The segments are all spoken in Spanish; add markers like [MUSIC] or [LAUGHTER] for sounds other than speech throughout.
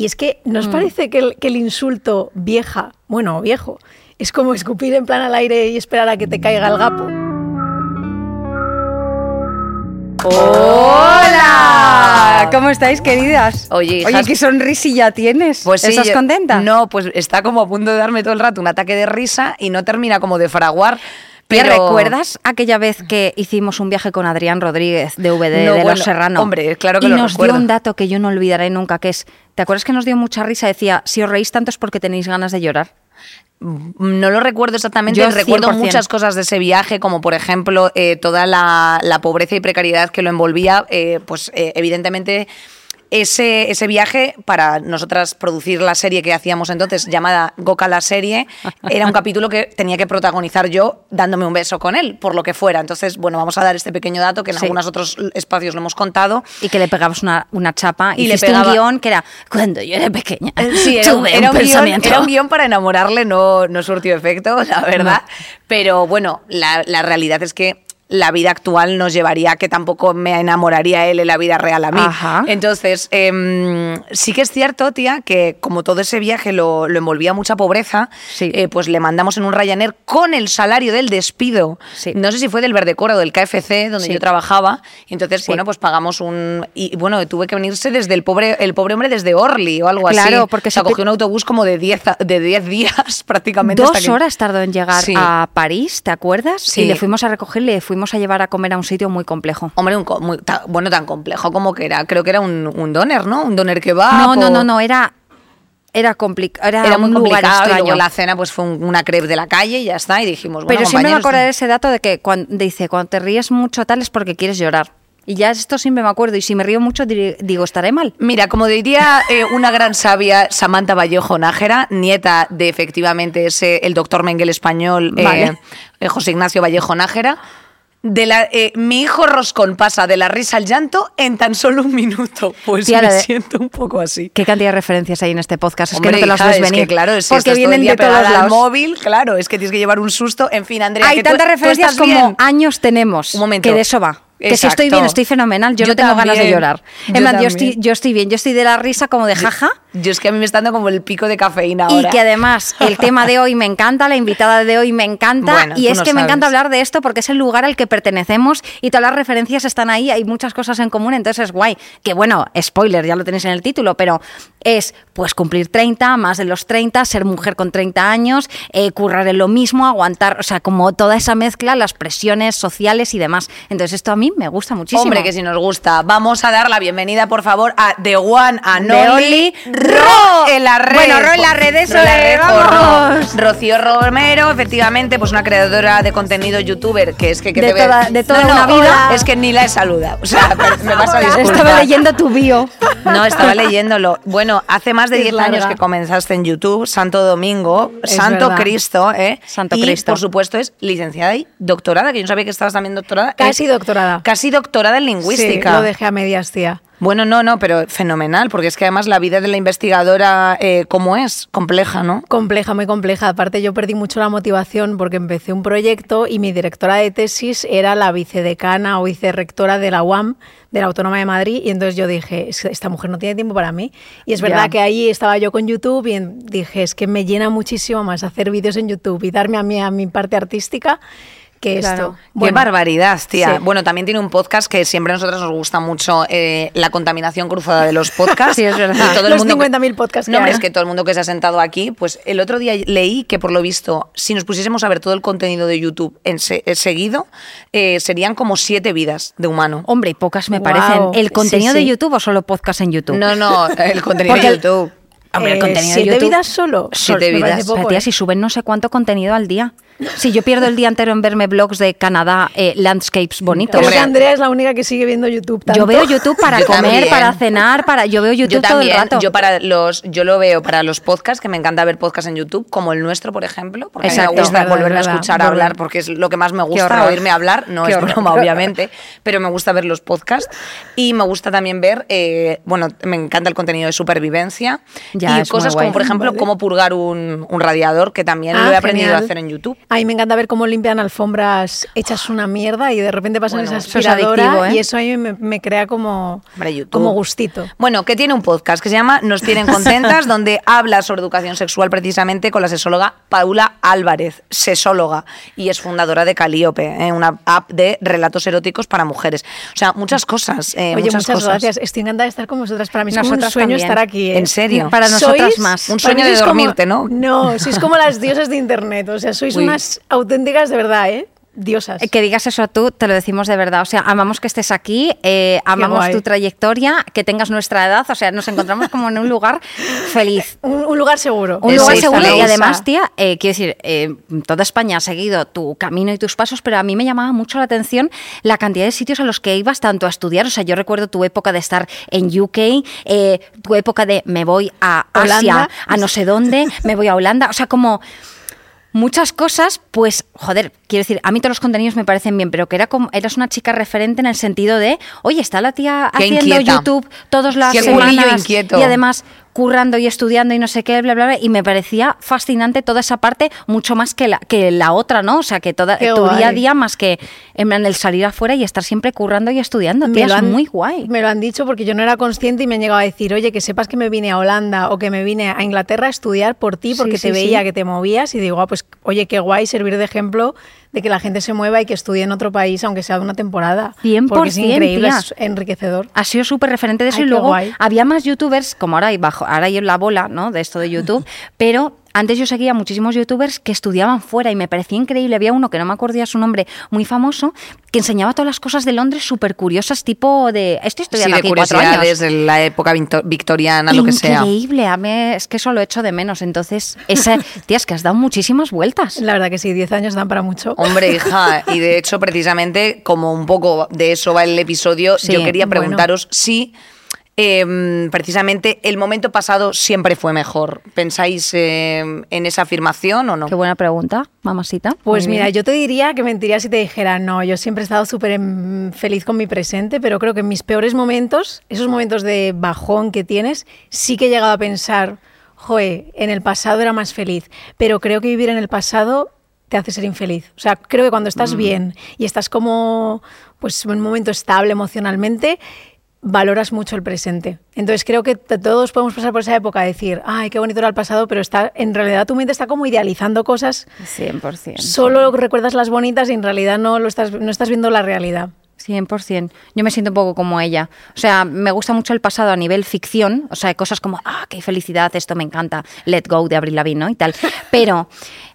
Y es que, ¿nos Mm. parece que el, que el insulto vieja, bueno, viejo, es como escupir en plan al aire y esperar a que te caiga el gapo? ¡Hola! ¿Cómo estáis, queridas? Oye, Oye, qué sonrisilla tienes. Pues sí, ¿Estás yo- contenta? No, pues está como a punto de darme todo el rato un ataque de risa y no termina como de fraguar. ¿Te Pero... recuerdas aquella vez que hicimos un viaje con Adrián Rodríguez de VD No, de bueno, Los Serrano? hombre, claro que y lo nos recuerdo. dio un dato que yo no olvidaré nunca, que es, ¿te acuerdas que nos dio mucha risa? Decía, si os reís tanto es porque tenéis ganas de llorar. No lo recuerdo exactamente, Yo recuerdo 100%. muchas cosas de ese viaje, como por ejemplo eh, toda la, la pobreza y precariedad que lo envolvía, eh, pues eh, evidentemente ese, ese viaje para nosotras producir la serie que hacíamos entonces llamada Goka la serie, era un [LAUGHS] capítulo que tenía que protagonizar yo dándome un beso con él, por lo que fuera. Entonces, bueno, vamos a dar este pequeño dato que en Sí. algunos otros espacios lo hemos contado. Y que le pegabas una, una chapa Y le pegaba- un guion que era, cuando yo era pequeña, Eh, Sí, era, un, tuve era un un guion, era un guion para enamorarle, no, no surtió efecto, la verdad. Pero bueno, la, la realidad es que la vida actual nos llevaría a que tampoco me enamoraría él en la vida real a mí. Ajá. Entonces, em, sí que es cierto, tía, que como todo ese viaje lo, lo envolvía mucha pobreza, Sí. eh, pues le mandamos en un Ryanair con el salario del despido. Sí. No sé si fue del Verdecora o del KFC, donde Sí. yo trabajaba. Entonces, bueno, pues pagamos un... Y bueno, tuve que venirse desde el pobre, el pobre hombre desde Orly o algo así. Claro, porque O se te- cogió un autobús como de 10 a- de 10 días [LAUGHS] prácticamente. Dos hasta que- horas tardó en llegar a París, ¿te acuerdas? Sí. Y le fuimos a recoger le fuimos a llevar a comer a un sitio muy complejo. Hombre, un muy- bueno, tan complejo como que era. Creo que era un, un doner, ¿no? Un doner que va. No, no, no, no, era, era complicado. Era, Era muy un lugar complicado y luego la cena pues fue un- una crepe de la calle y ya está. Y dijimos, bueno, Pero siempre me acordaré de ese dato de que cuando dice, cuando te ríes mucho tal es porque quieres llorar. Y ya esto siempre me acuerdo. Y si me río mucho, digo, estaré mal. Mira, como diría eh, una gran sabia, Samantha Vallejo Nájera, nieta de efectivamente ese, el doctor Mengele español, eh, Vale. eh, José Ignacio Vallejo Nájera, de la, eh, mi hijo Roscón pasa de la risa al llanto en tan solo un minuto. Pues Tía, me de- siento un poco así. ¿Qué cantidad de referencias hay en este podcast? Es Hombre, que no te las hija, ves es venir. que, claro, es que porque todo vienen de todos lados. móvil, claro, es que tienes que llevar un susto. En fin, Andrea, Hay que tantas tú referencias como bien. años tenemos. Un momento. Que de eso va. Que si estoy bien, estoy fenomenal. Yo, Yo no tengo ganas de llorar. En Yo plan, yo estoy, yo estoy bien. Yo estoy de la risa como de jaja. Yo es que a mí me está dando como el pico de cafeína Y ahora. que además [LAUGHS] el tema de hoy me encanta, la invitada de hoy me encanta. Bueno, y es no que me encanta hablar de esto porque es el lugar al que pertenecemos y todas las referencias están ahí, hay muchas cosas en común, entonces es guay. Que bueno, spoiler, ya lo tenéis en el título, pero es pues cumplir 30, más de los 30, ser mujer con 30 años, eh, currar en lo mismo, aguantar, o sea, como toda esa mezcla, las presiones sociales y demás. Entonces esto a mí me gusta muchísimo. Hombre, que si nos gusta. Vamos a dar la bienvenida, por favor, a The One and Only Ro en la red. Bueno, Ro en la red, eso Ro la red, Ro. vamos. Rocío Romero, efectivamente, pues una creadora de contenido youtuber, que es que, que De te ve- toda- de toda No, vida. Es que ni la he saludado. O sea, [LAUGHS] me vas a disculpar. Estaba leyendo tu bio. No, estaba [LAUGHS] leyéndolo. Bueno, hace más de Es 10 años que comenzaste en YouTube, Santo Domingo, Es Santo verdad. Cristo, ¿eh? Santo y, Cristo. por supuesto, es licenciada y doctorada, que yo no sabía que estabas también doctorada. Casi Es doctorada. Casi doctorada en lingüística. Sí, lo dejé a medias, tía. Bueno, no, no, pero fenomenal, porque es que además la vida de la investigadora, eh, ¿cómo es? Compleja, ¿no? Compleja, muy compleja. Aparte, yo perdí mucho la motivación porque empecé un proyecto y mi directora de tesis era la vicedecana o vicerrectora de la UAM, de la Autónoma de Madrid. Y entonces yo dije, "Es que esta mujer no tiene tiempo para mí. Y es verdad Ya. que ahí estaba yo con YouTube y dije, es que me llena muchísimo más hacer vídeos en YouTube y darme a mí a mi parte artística que Claro. esto. Qué barbaridad, tía. sí. Bueno, también tiene un podcast que siempre a nosotros nos gusta mucho eh, la contaminación cruzada de los [LAUGHS] podcasts. Sí, es verdad. Y todo el Los mundo que- 50.000 podcasts que No, hombre, es que todo el mundo que se ha sentado aquí, pues el otro día leí que por lo visto, si nos pusiésemos a ver todo el contenido de YouTube en se- eh, seguido, eh, serían como siete vidas de humano. Hombre, y pocas me parecen. ¿El Sí, contenido de. YouTube o solo podcast en YouTube? No, no, el [LAUGHS] contenido de el- YouTube. Hombre, el Eh, contenido de ¿siete YouTube. vidas solo? Siete vidas. poco, tía, ¿eh? si suben no sé cuánto contenido al día. Si yo pierdo el día entero en verme blogs de Canadá, eh, landscapes bonitos. Que Andrea es la única que sigue viendo YouTube. Yo veo YouTube para Yo comer, también. para cenar, para yo veo YouTube yo también, todo el rato. yo para los, yo lo veo para los podcasts, que me encanta ver podcasts en YouTube, como el nuestro, por ejemplo, porque a mí Exacto. me gusta verdad, volverme a verdad. escuchar a hablar, porque es lo que más me gusta, oírme hablar, no Qué es horror. broma, obviamente, pero me gusta ver los podcasts y me gusta también ver, eh, bueno, me encanta el contenido de supervivencia Ya, y cosas como, por ejemplo, Vale. cómo purgar un, un radiador, que también Ah, lo he aprendido a hacer en YouTube. A mí me encanta ver cómo limpian alfombras hechas una mierda y de repente pasan Bueno, esa eso es adictivo, ¿eh? y eso a mí me, me crea como, Hombre, como gustito. Bueno, que tiene un podcast que se llama Nos tienen contentas, [LAUGHS] donde habla sobre educación sexual precisamente con la sexóloga Paula Álvarez, sexóloga, y es fundadora de Calíope, eh, una app de relatos eróticos para mujeres. O sea, muchas cosas. eh, Oye, muchas, muchas cosas. gracias. Estoy encantada de estar con vosotras. Para mí es como un sueño también. estar aquí. ¿eh? En serio. Para nosotras Sois- más. Un sueño de sois como- dormirte, ¿no? No, sois como las diosas de internet. O sea, sois Uy. unas auténticas de verdad, ¿eh? Diosas. Eh, Que digas eso tú, te lo decimos de verdad. O sea, amamos que estés aquí, eh, amamos tu trayectoria, que tengas nuestra edad. O sea, nos encontramos como en un lugar feliz. [LAUGHS] Un, un lugar seguro. Un lugar seguro y además, tía, eh, quiero decir, eh, toda España ha seguido tu camino y tus pasos, pero a mí me llamaba mucho la atención la cantidad de sitios a los que ibas tanto a estudiar. O sea, yo recuerdo tu época de estar en UK, tu época de me voy a Asia, Holanda. a no sé dónde, me voy a Holanda. O sea, como muchas cosas, pues, joder, quiero decir, a mí todos los contenidos me parecen bien, pero que era como, eras una chica referente en el sentido de, oye, está la tía Qué haciendo inquieta. YouTube todas las Qué semanas y además currando y estudiando y no sé qué, bla, bla, bla, y me parecía fascinante toda esa parte, mucho más que la, que la otra, ¿no? O sea, que toda, Qué tu día a día, más que en el salir afuera y estar siempre currando y estudiando, tía, es muy guay. Me lo han dicho porque yo no era consciente y me han llegado a decir, oye, que sepas que me vine a Holanda o que me vine a Inglaterra a estudiar por ti porque Sí, te veía sí. que te movías y digo, ah, pues oye, qué guay servir de ejemplo de que la gente se mueva y que estudie en otro país, aunque sea de una temporada. 100%, Porque es increíble, tía. es enriquecedor. ha sido súper referente de eso Ay, y luego guay. había más youtubers, como ahora hay bajo, ahora hay la bola, ¿no? De esto de YouTube, [LAUGHS] pero antes yo seguía muchísimos youtubers que estudiaban fuera y me parecía increíble. Había uno que no me acordía su nombre, muy famoso, que enseñaba todas las cosas de Londres súper curiosas, tipo de estoy Sí, estudiando de aquí cuatro años. curiosidades de la época victo- victoriana, lo que sea. Increíble, a mí es que eso lo echo de menos. Entonces, esa, [LAUGHS] tía, es que has dado muchísimas vueltas. La verdad que sí, 10 años dan para mucho. Hombre, [LAUGHS] hija, y de hecho, precisamente, como un poco de eso va el episodio, Sí, yo quería bueno. preguntaros si eh, precisamente el momento pasado siempre fue mejor. ¿Pensáis eh, en esa afirmación o no? Qué buena pregunta, mamacita. Pues Muy mira, bien. yo te diría que mentiría si te dijera, no, yo siempre he estado súper em, feliz con mi presente, pero creo que en mis peores momentos, esos momentos de bajón que tienes, sí que he llegado a pensar, joe, en el pasado era más feliz, pero creo que vivir en el pasado te hace ser infeliz. O sea, creo que cuando estás bien y estás como, pues, en un momento estable emocionalmente, valoras mucho el presente. Entonces creo que todos podemos pasar por esa época de decir, ay, qué bonito era el pasado, pero está, en realidad tu mente está como idealizando cosas 100%. Solo recuerdas las bonitas y en realidad no lo estás, no estás viendo la realidad. 100%. Yo me siento un poco como ella. O sea, me gusta mucho el pasado a nivel ficción. O sea, cosas como, ah, qué felicidad, esto me encanta. Let Go de Avril Lavigne, ¿no? Y tal. Pero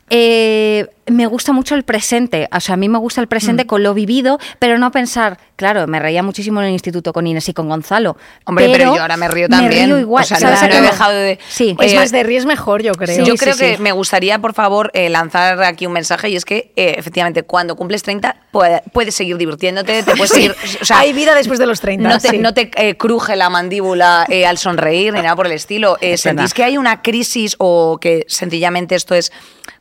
eh, me gusta mucho el presente. O sea, a mí me gusta el presente Mm. con lo vivido, pero no pensar, claro, me reía muchísimo en el instituto con Inés y con Gonzalo. Hombre, pero yo ahora me río también. Me río igual. O sea, ¿sabes no he dejado de- Sí. es Eh, más, de ríes mejor, yo creo. yo Sí, creo sí, que sí. me gustaría, por favor, eh, lanzar aquí un mensaje y es que, eh, efectivamente, cuando cumples 30, puede- puedes seguir divirtiéndote, te puedes seguir... O sea, Hay vida después de los 30. no te, sí. no te, eh, cruje la mandíbula eh, al sonreír ni nada por el estilo. Eh, Es ¿Sentís verdad. que hay una crisis o que sencillamente esto es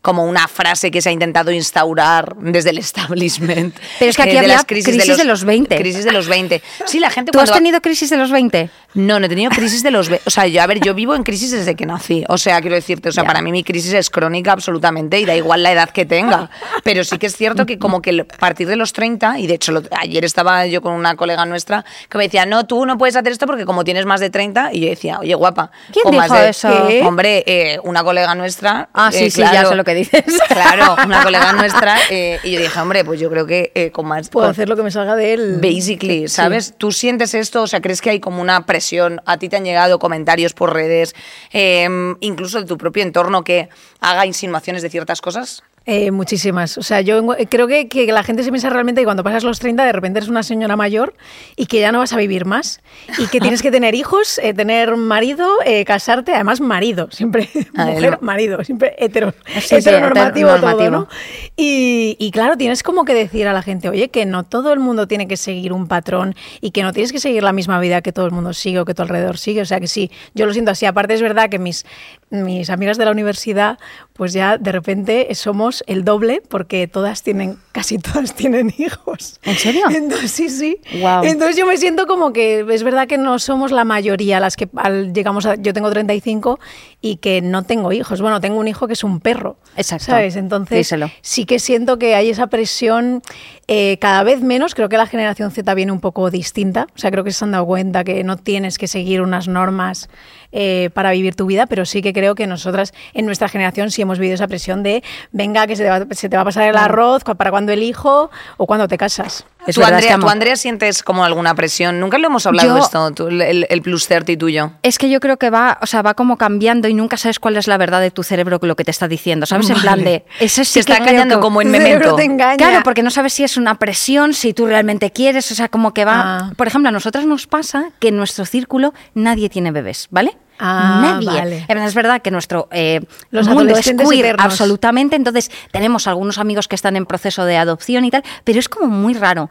como una frase que se ha intentado instaurar desde el establishment? [LAUGHS] Pero es que aquí eh, de había crisis de los 20. Crisis de los 20. Sí, la gente ¿Tú has tenido crisis de los 20? No, no he tenido crisis de los... ve- O sea, yo, a ver, yo vivo en crisis desde que nací. O sea, quiero decirte, o sea, Ya. para mí mi crisis es crónica absolutamente y da igual la edad que tenga. Pero sí que es cierto que como que a partir de los 30, y de hecho lo- ayer estaba yo con una colega nuestra que me decía, no, tú no puedes hacer esto porque como tienes más de 30, y yo decía, oye, guapa. ¿Quién con más dijo de- eso? ¿Qué? Hombre, eh, una colega nuestra... Ah, eh, sí, sí, ya claro, sé lo que dices. Claro, una colega nuestra, eh, y yo dije, hombre, pues yo creo que eh, con más... Puedo con- hacer lo que me salga de él. Basically, ¿sabes? ¿Tú sientes esto? O sea, ¿crees que hay como una presión? ¿A ti te han llegado comentarios por redes, eh, incluso de tu propio entorno, que haga insinuaciones de ciertas cosas? Eh, muchísimas. O sea, yo creo que, que la gente se piensa realmente que cuando pasas los 30 de repente eres una señora mayor y que ya no vas a vivir más y que tienes que tener hijos, eh, tener marido, eh, casarte, además marido, siempre [LAUGHS] Ah, mujer, marido, siempre hetero, Sí, sí, heteronormativo, heteronormativo. todo, ¿no? Y, y claro, tienes como que decir a la gente, oye, que no todo el mundo tiene que seguir un patrón y que no tienes que seguir la misma vida que todo el mundo sigue o que tu alrededor sigue. O sea que sí, yo lo siento así. Aparte es verdad que mis, mis amigas de la universidad, pues ya de repente somos el doble porque todas tienen, casi todas tienen hijos. ¿En serio? Entonces, sí, sí. Entonces yo me siento como que es verdad que no somos la mayoría las que al- llegamos a, yo tengo 35 y que no tengo hijos. Bueno, tengo un hijo que es un perro. Exacto. ¿Sabes? Entonces Díselo. sí que siento que hay esa presión eh, cada vez menos. Creo que la generación Z viene un poco distinta. O sea, creo que se han dado cuenta que no tienes que seguir unas normas eh, para vivir tu vida, pero sí que creo que nosotras en nuestra generación sí hemos vivido esa presión de venga, que se te va, se te va a pasar el arroz para cuando el hijo o cuando te casas. Es ¿Tú, verdad, es que Andrea, amo- ¿Tú, Andrea, sientes como alguna presión? Nunca lo hemos hablado Yo- esto, tú, el, el plus 30 tuyo. Es que yo creo que va, o sea, va como cambiando y nunca sabes cuál es la verdad de tu cerebro que lo que te está diciendo, ¿sabes? En plan de, ese sí Te está engañando como en Memento. te engaña. Claro, porque no sabes si es una presión, si tú realmente quieres, o sea, como que va... Ah. Por ejemplo, a nosotras nos pasa que en nuestro círculo nadie tiene bebés, ¿vale? Ah, nadie. vale. Eh, Es verdad que nuestro eh, Los mundo es queer eternos. absolutamente, entonces tenemos algunos amigos que están en proceso de adopción y tal, pero es como muy raro.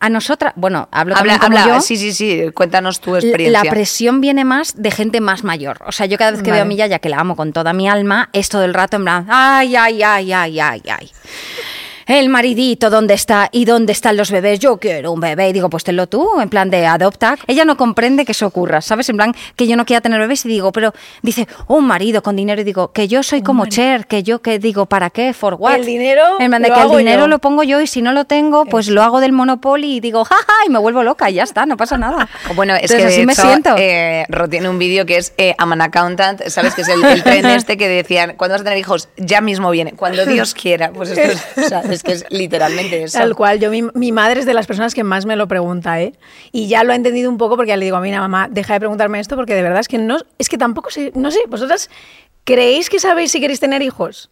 A nosotras, bueno, hablo Habla, como habla, yo. sí, sí, sí, cuéntanos tu experiencia. La presión viene más de gente más mayor. O sea, yo cada vez que Vale. veo a mi yaya, que la amo con toda mi alma, es todo el rato en plan, ay, ay, ay, ay, ay, ay. El maridito, ¿dónde está? ¿Y dónde están los bebés? Yo quiero un bebé. Y digo, pues tenlo tú, en plan de adopta. Ella no comprende que eso ocurra, ¿sabes? En plan, que yo no quiera tener bebés. Y digo, pero dice, un marido con dinero. Y digo, que yo soy como Cher, que yo, que digo, ¿para qué? ¿For what? El dinero En plan de lo que el dinero yo. lo pongo yo y si no lo tengo, pues lo hago del Monopoly y digo, jaja, y me vuelvo loca y ya está, no pasa nada. [LAUGHS] Bueno, es Entonces, que de así me hecho, siento. eh, Ro tiene un vídeo que es eh, I'm an accountant, ¿sabes? Que es el, el tren [LAUGHS] este que decían, ¿cuándo vas a tener hijos? Ya mismo viene, cuando [LAUGHS] Dios quiera. Pues esto es, o sea, es que es literalmente eso. Tal cual, yo mi, mi madre es de las personas que más me lo pregunta, ¿eh? Y ya lo ha entendido un poco porque ya le digo a mi mamá, deja de preguntarme esto porque de verdad es que no, es que tampoco sé, no sé, vosotras creéis que sabéis si queréis tener hijos.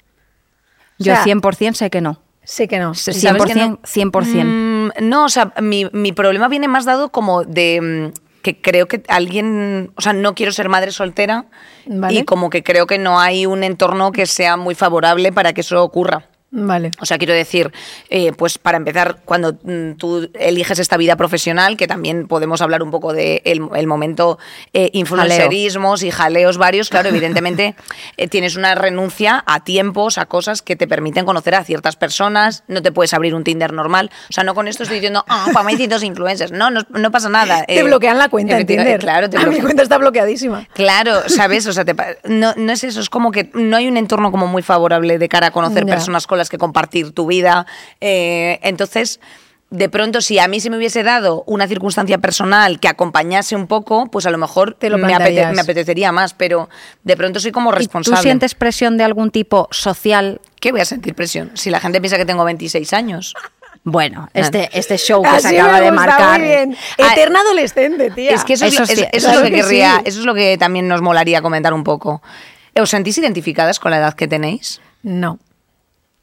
O Yo sea, 100% sé que no. Sé que no. Sí, ¿sabes que 100%, no? 100%. Mm, no, o sea, mi, mi problema viene más dado como de mm, que creo que alguien, o sea, no quiero ser madre soltera Vale. y como que creo que no hay un entorno que sea muy favorable para que eso ocurra. Vale. O sea, quiero decir, eh, pues para empezar, cuando mm, tú eliges esta vida profesional, que también podemos hablar un poco de el, el momento eh, influencerismos y jaleos varios, claro, [LAUGHS] evidentemente eh, tienes una renuncia a tiempos, a cosas que te permiten conocer a ciertas personas, no te puedes abrir un Tinder normal. O sea, no con esto estoy diciendo, ah, para mí hay cientos influencers. No, no, no pasa nada. Te Eh, bloquean la cuenta en Tinder. Claro, te a mi cuenta está bloqueadísima. Claro, [LAUGHS] ¿sabes? O sea, te no, no es eso, es como que no hay un entorno como muy favorable de cara a conocer personas con las que compartir tu vida. Eh, entonces, de pronto, si a mí se me hubiese dado una circunstancia personal que acompañase un poco, pues a lo mejor Te lo me, apete- me apetecería más, pero de pronto soy como ¿Y responsable. tú sientes presión de algún tipo social? ¿Qué voy a sentir presión? Si la gente piensa que tengo 26 años. Bueno, este, este show que Así se acaba me de marcar. Muy bien. Ah, Eterna adolescente, tía. Es que eso, es, Eso lo, sí, es- eso eso es lo que Claro que querría, sí. eso es lo que también nos molaría comentar un poco. ¿Os sentís identificadas con la edad que tenéis? No,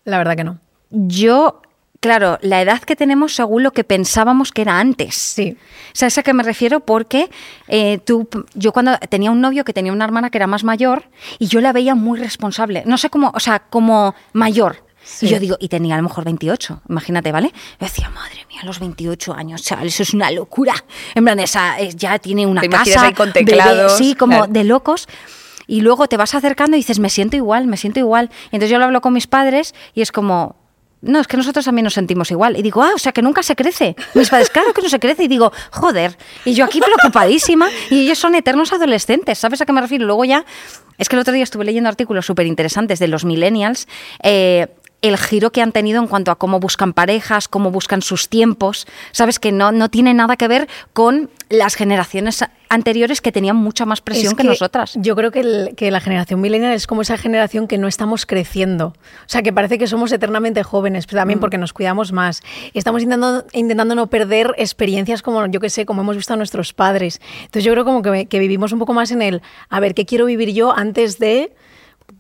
la verdad que no. Yo, claro, la edad que tenemos según lo que pensábamos que era antes. Sí. ¿Sabes a qué me refiero? Porque eh, tú, yo cuando tenía un novio que tenía una hermana que era más mayor y yo la veía muy responsable. No sé cómo, o sea, como mayor. Sí. Y yo digo, y tenía a lo mejor 28, imagínate, ¿vale? Yo decía, madre mía, los 28 años, chaval, eso es una locura. En plan, esa, es- ya tiene una Te casa. ahí con bebé, sí, como claro. de locos. Y luego te vas acercando y dices, me siento igual, me siento igual. Y entonces yo lo hablo con mis padres y es como, no, es que nosotros también nos sentimos igual. Y digo, ah, o sea que nunca se crece. Mis padres, claro que no se crece. Y digo, joder. Y yo aquí preocupadísima. Y ellos son eternos adolescentes. ¿Sabes a qué me refiero? Luego ya, es que el otro día estuve leyendo artículos súper interesantes de los millennials. eh, el giro que han tenido en cuanto a cómo buscan parejas, cómo buscan sus tiempos, sabes que no, no tiene nada que ver con las generaciones anteriores que tenían mucha más presión Es que, nosotras. Yo creo que, el- que la generación millennial es como esa generación que no estamos creciendo. O sea, que parece que somos eternamente jóvenes, pero Mm. también porque nos cuidamos más. Estamos intentando, intentando no perder experiencias como, yo que sé, como hemos visto a nuestros padres. Entonces yo creo como que, que vivimos un poco más en el, a ver, ¿qué quiero vivir yo antes de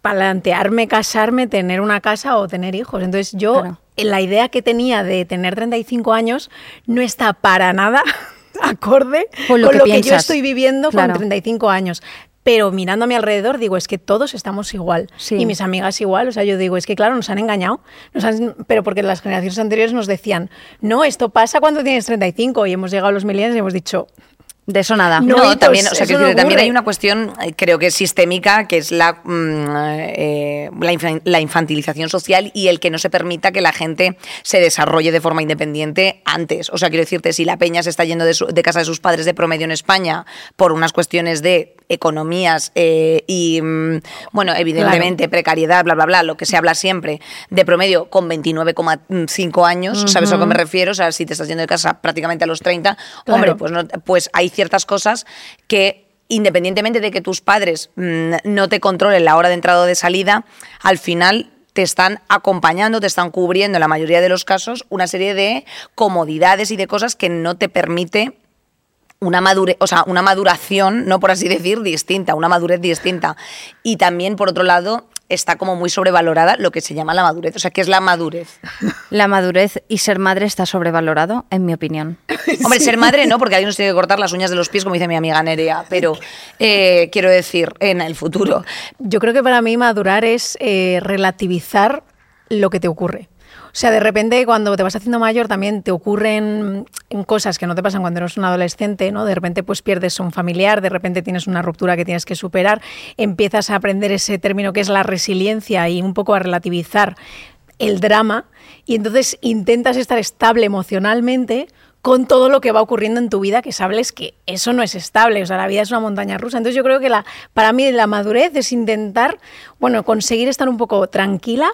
plantearme casarme, tener una casa o tener hijos? Entonces yo, Claro. la idea que tenía de tener 35 años no está para nada [LAUGHS] acorde Con lo que yo estoy viviendo Claro. con 35 años. Pero mirando a mi alrededor, digo, es que todos estamos igual. Sí. Y mis amigas igual. O sea, yo digo, es que claro, nos han engañado. Nos han- pero porque las generaciones anteriores nos decían, no, esto pasa cuando tienes 35. Y hemos llegado a los millennials y hemos dicho, De eso nada. No, No, también, pues, o sea, que no también hay una cuestión, eh, creo que es sistémica, que es la, mm, eh, la, infan- la infantilización social y el que no se permita que la gente se desarrolle de forma independiente antes. O sea, quiero decirte, si la peña se está yendo de, su- de casa de sus padres de promedio en España por unas cuestiones de economías eh, y, mm, bueno, evidentemente precariedad, bla, bla, bla, lo que se habla siempre, de promedio con 29,5 años, ¿sabes a lo que me refiero? O sea, si te estás yendo de casa prácticamente a los 30, hombre, pues, no- pues hay ciertas cosas que independientemente de que tus padres mm, no te controlen la hora de entrada o de salida, al final te están acompañando, te están cubriendo en la mayoría de los casos una serie de comodidades y de cosas que no te permite una madurez, o sea, una maduración, no por así decir, distinta, una madurez distinta. Y también, por otro lado, está como muy sobrevalorada lo que se llama la madurez. O sea, ¿qué es la madurez? [LAUGHS] La madurez y ser madre está sobrevalorado, en mi opinión. [LAUGHS] Hombre, ser madre no, porque alguien nos tiene que cortar las uñas de los pies, como dice mi amiga Nerea, pero eh, quiero decir, en el futuro. Yo creo que para mí madurar es eh, relativizar lo que te ocurre. O sea, de repente cuando te vas haciendo mayor también te ocurren cosas que no te pasan cuando eres un adolescente, ¿no? De repente pues pierdes un familiar, de repente tienes una ruptura que tienes que superar, empiezas a aprender ese término que es la resiliencia y un poco a relativizar el drama y entonces intentas estar estable emocionalmente con todo lo que va ocurriendo en tu vida, que sabes que eso no es estable, o sea, la vida es una montaña rusa. Entonces yo creo que para mí la madurez es intentar, bueno, conseguir estar un poco tranquila,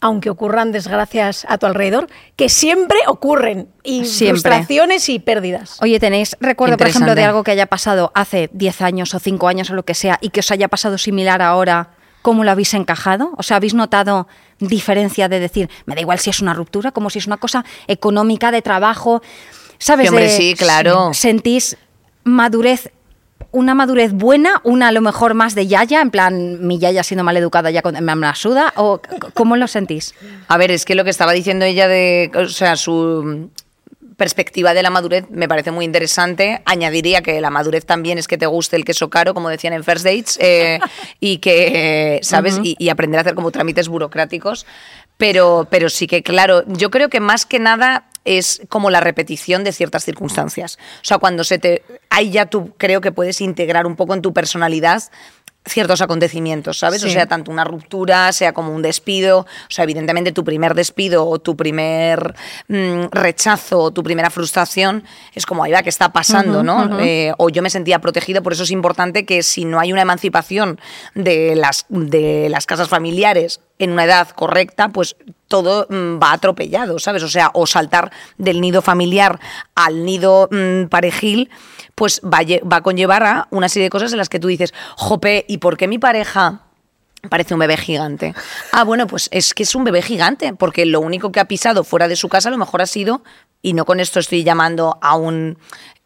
aunque ocurran desgracias a tu alrededor, que siempre ocurren, y Siempre. frustraciones y pérdidas. Oye, ¿tenéis recuerdo, por ejemplo, de algo que haya pasado hace 10 años o 5 años o lo que sea y que os haya pasado similar ahora? ¿Cómo lo habéis encajado? O sea, ¿habéis notado diferencia de decir, me da igual si es una ruptura, como si es una cosa económica, de trabajo? ¿Sabes? Sí, hombre, De- sí, claro. ¿Sentís madurez, una madurez buena, una a lo mejor más de yaya, en plan, mi yaya siendo mal educada ya con, me la suda? ¿O cómo lo sentís? A ver, es que lo que estaba diciendo ella de, o sea, su perspectiva de la madurez me parece muy interesante. Añadiría que la madurez también es que te guste el queso caro, como decían en First Dates, eh, [LAUGHS] y que, eh, ¿sabes? y, y aprender a hacer como trámites burocráticos. Pero, pero sí que, claro, yo creo que más que nada es como la repetición de ciertas circunstancias. O sea, cuando se te... Ahí ya tú creo que puedes integrar un poco en tu personalidad ciertos acontecimientos, ¿sabes? O sea, tanto una ruptura, sea como un despido, o sea, evidentemente tu primer despido o tu primer mm, rechazo o tu primera frustración es como, ahí va, ¿qué está pasando, no? Eh, o yo me sentía protegido, por eso es importante que si no hay una emancipación de las, de las casas familiares en una edad correcta, pues todo mm, va atropellado, ¿sabes? O sea, o saltar del nido familiar al nido mm, parejil, pues va, va a conllevar a una serie de cosas en las que tú dices, jope, ¿y por qué mi pareja parece un bebé gigante? Ah, bueno, pues es que es un bebé gigante, porque lo único que ha pisado fuera de su casa a lo mejor ha sido, y no con esto estoy llamando a un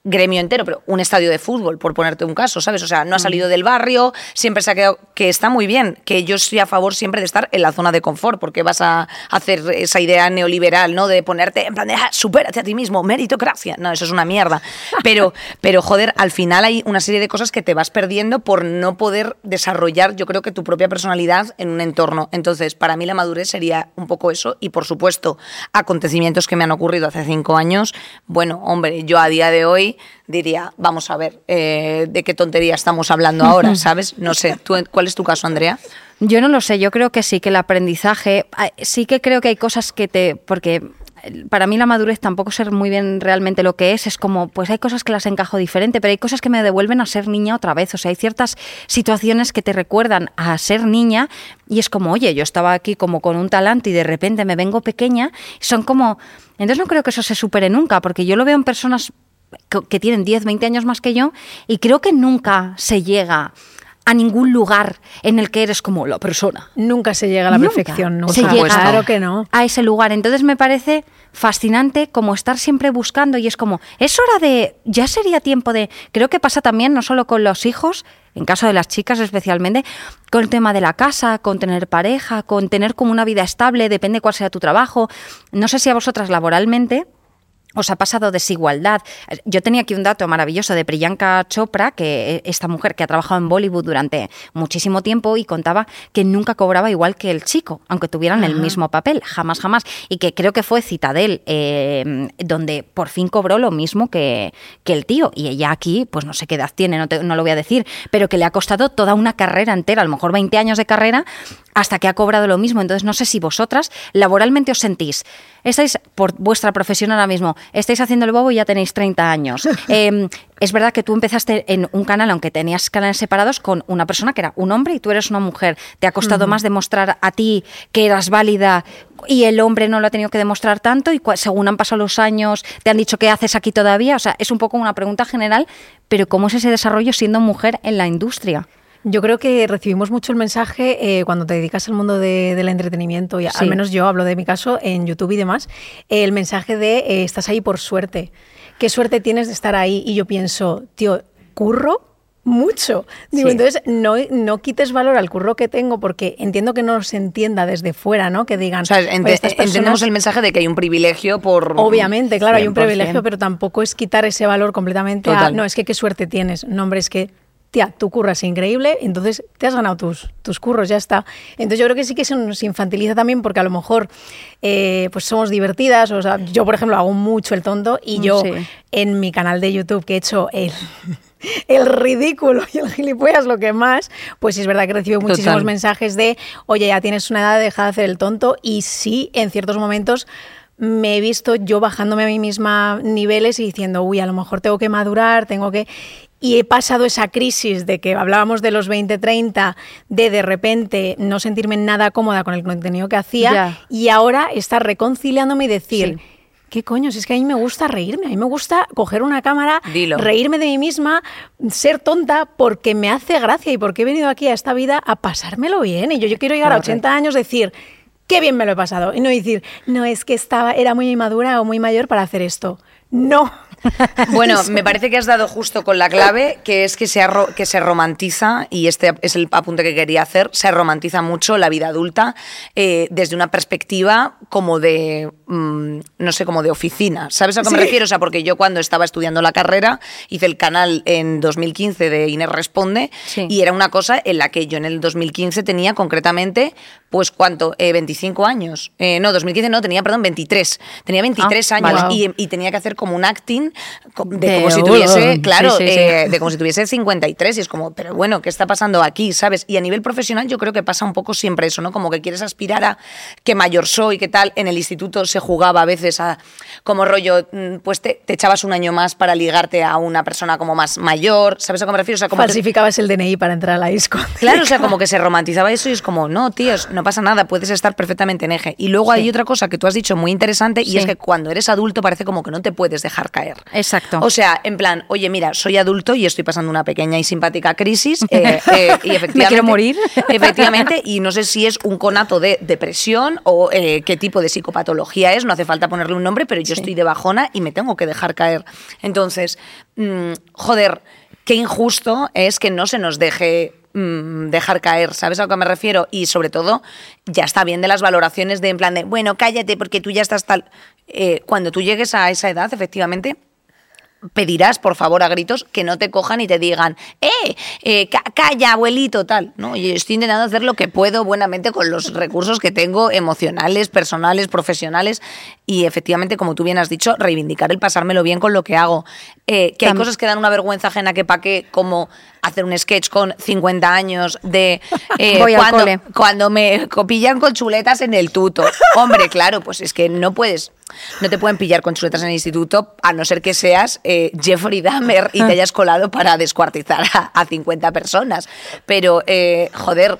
gremio entero, pero un estadio de fútbol, por ponerte un caso, ¿sabes? O sea, no ha salido del barrio, siempre se ha quedado, que está muy bien, que yo estoy a favor siempre de estar en la zona de confort, porque vas a hacer esa idea neoliberal, ¿no? De ponerte en plan de, ah, supérate a ti mismo, meritocracia. No, eso es una mierda. Pero, [LAUGHS] pero joder, al final hay una serie de cosas que te vas perdiendo por no poder desarrollar, yo creo que tu propia personalidad en un entorno. Entonces, para mí la madurez sería un poco eso y, por supuesto, acontecimientos que me han ocurrido hace cinco años. Bueno, hombre, yo a día de hoy diría, vamos a ver, eh, de qué tontería estamos hablando ahora, ¿sabes? No sé, ¿tú, ¿cuál es tu caso, Andrea? Yo no lo sé, yo creo que sí, que el aprendizaje, ah, sí que creo que hay cosas que te, porque eh, para mí la madurez tampoco ser muy bien realmente lo que es, es como, pues hay cosas que las encajo diferente, pero hay cosas que me devuelven a ser niña otra vez, o sea, hay ciertas situaciones que te recuerdan a ser niña y es como, oye, yo estaba aquí como con un talante y de repente me vengo pequeña, son como, entonces no creo que eso se supere nunca, porque yo lo veo en personas que- tienen 10, 20 años más que yo y creo que nunca se llega a ningún lugar en el que eres como la persona. Nunca se llega a la Nunca perfección, nunca. se llega claro que no. a ese lugar. Entonces me parece fascinante como estar siempre buscando y es como, es hora de, ya sería tiempo de, creo que pasa también no solo con los hijos, en caso de las chicas especialmente, con el tema de la casa, con tener pareja, con tener como una vida estable, depende cuál sea tu trabajo. No sé si a vosotras laboralmente os ha pasado desigualdad. Yo tenía aquí un dato maravilloso de Priyanka Chopra, que esta mujer que ha trabajado en Bollywood durante muchísimo tiempo y contaba que nunca cobraba igual que el chico, aunque tuvieran el mismo papel, jamás, jamás. Y que creo que fue Citadel, eh, donde por fin cobró lo mismo que, que, el tío. Y ella aquí, pues no sé qué edad tiene, no, no lo voy a decir, pero que le ha costado toda una carrera entera, a lo mejor 20 años de carrera, hasta que ha cobrado lo mismo. Entonces no sé si vosotras laboralmente os sentís, estáis por vuestra profesión ahora mismo, estáis haciendo el bobo y ya tenéis 30 años. [LAUGHS] Em, es verdad que tú empezaste en un canal, aunque tenías canales separados, con una persona que era un hombre y tú eres una mujer. ¿Te ha costado más demostrar a ti que eras válida y el hombre no lo ha tenido que demostrar tanto? Y según han pasado los años, ¿te han dicho qué haces aquí todavía? O sea, es un poco una pregunta general, pero ¿cómo es ese desarrollo siendo mujer en la industria? Yo creo que recibimos mucho el mensaje eh, cuando te dedicas al mundo del entretenimiento, y al menos yo hablo de mi caso en YouTube y demás, el mensaje de eh, estás ahí por suerte. ¿Qué suerte tienes de estar ahí? Y yo pienso, tío, curro mucho. Digo, entonces no, no quites valor al curro que tengo porque entiendo que no se entienda desde fuera, ¿no? Que digan. O entendemos el mensaje de que hay un privilegio por. Obviamente, claro, hay un privilegio, pero tampoco es quitar ese valor completamente a. No, es que qué suerte tienes. No, hombre, es que tía, tú curras increíble, entonces te has ganado tus, tus curros, ya está. Entonces yo creo que sí que se nos infantiliza también porque a lo mejor eh, pues somos divertidas, o sea, yo por ejemplo hago mucho el tonto y yo en mi canal de YouTube que he hecho el... [LAUGHS] el ridículo y el gilipollas lo que más, pues es verdad que recibo muchísimos mensajes de, oye, ya tienes una edad, deja de hacer el tonto. Y sí, en ciertos momentos me he visto yo bajándome a mí misma niveles y diciendo, uy, a lo mejor tengo que madurar, tengo que y he pasado esa crisis de que hablábamos de los 20-30, de de repente no sentirme nada cómoda con el contenido que hacía y ahora estar reconciliándome y decir... ¿Qué coño? Si es que a mí me gusta reírme, a mí me gusta coger una cámara, reírme de mí misma, ser tonta porque me hace gracia y porque he venido aquí a esta vida a pasármelo bien. Y yo, yo quiero llegar a 80 años decir, qué bien me lo he pasado. Y no decir, no, es que estaba, era muy inmadura o muy mayor para hacer esto. No, [LAUGHS] Bueno, me parece que has dado justo con la clave, que es que se, que se romantiza, y este es el apunte que quería hacer, se romantiza mucho la vida adulta eh, desde una perspectiva como de, mm, no sé, como de oficina. ¿Sabes a qué me refiero? O sea, porque yo cuando estaba estudiando la carrera hice el canal en 2015 de Inés Responde y era una cosa en la que yo en el 2015 tenía concretamente, pues, ¿cuánto? 25 eh, años. Eh, no, 2015 no, tenía, perdón, 23. Tenía 23 ah, años y tenía que hacer como un acting de, como si tuviese, claro, eh, de como si tuviese 53 y es como, pero bueno, ¿qué está pasando aquí? ¿Sabes? Y a nivel profesional yo creo que pasa un poco siempre eso, ¿no? Como que quieres aspirar a qué mayor soy, qué tal. En el instituto se jugaba a veces a, como rollo, mm, pues te, echabas un año más para ligarte a una persona como más mayor, ¿sabes a qué me refiero? O sea, como Falsificabas el DNI para entrar a la disco. [LAUGHS] Claro, o sea, como que se romantizaba eso y es como, no, tíos, no pasa nada, puedes estar perfectamente en eje. Y luego hay otra cosa que tú has dicho muy interesante y es que cuando eres adulto parece como que no te puedes dejar caer. Exacto. O sea, en plan, oye, mira, soy adulto y estoy pasando una pequeña y simpática crisis. [LAUGHS] Eh, eh, y efectivamente, ¿Me quiero morir? [LAUGHS] Efectivamente, y no sé si es un conato de depresión o eh, qué tipo de psicopatología es, no hace falta ponerle un nombre, pero yo estoy de bajona y me tengo que dejar caer. Entonces, mm, joder, qué injusto es que no se nos deje mm, dejar caer, ¿sabes a lo que me refiero? Y sobre todo, ya está bien de las valoraciones de en plan de, bueno, cállate porque tú ya estás tal. cuando tú llegues a esa edad, efectivamente, pedirás, por favor, a gritos, que no te cojan y te digan, ¡eh! eh calla, abuelito, tal. ¿no? Y estoy intentando hacer lo que puedo buenamente con los recursos que tengo, emocionales, personales, profesionales, y efectivamente, como tú bien has dicho, reivindicar el pasármelo bien con lo que hago. Eh, que hay cosas que dan una vergüenza ajena que pa' qué, como hacer un sketch con 50 años de [LAUGHS] eh, cuando, cuando me copillan con chuletas en el tuto. Hombre, claro, pues es que no puedes no te pueden pillar con chuletas en el instituto, a no ser que seas eh, Jeffrey Dahmer y te [LAUGHS] hayas colado para descuartizar a, 50 personas. Pero, eh, joder,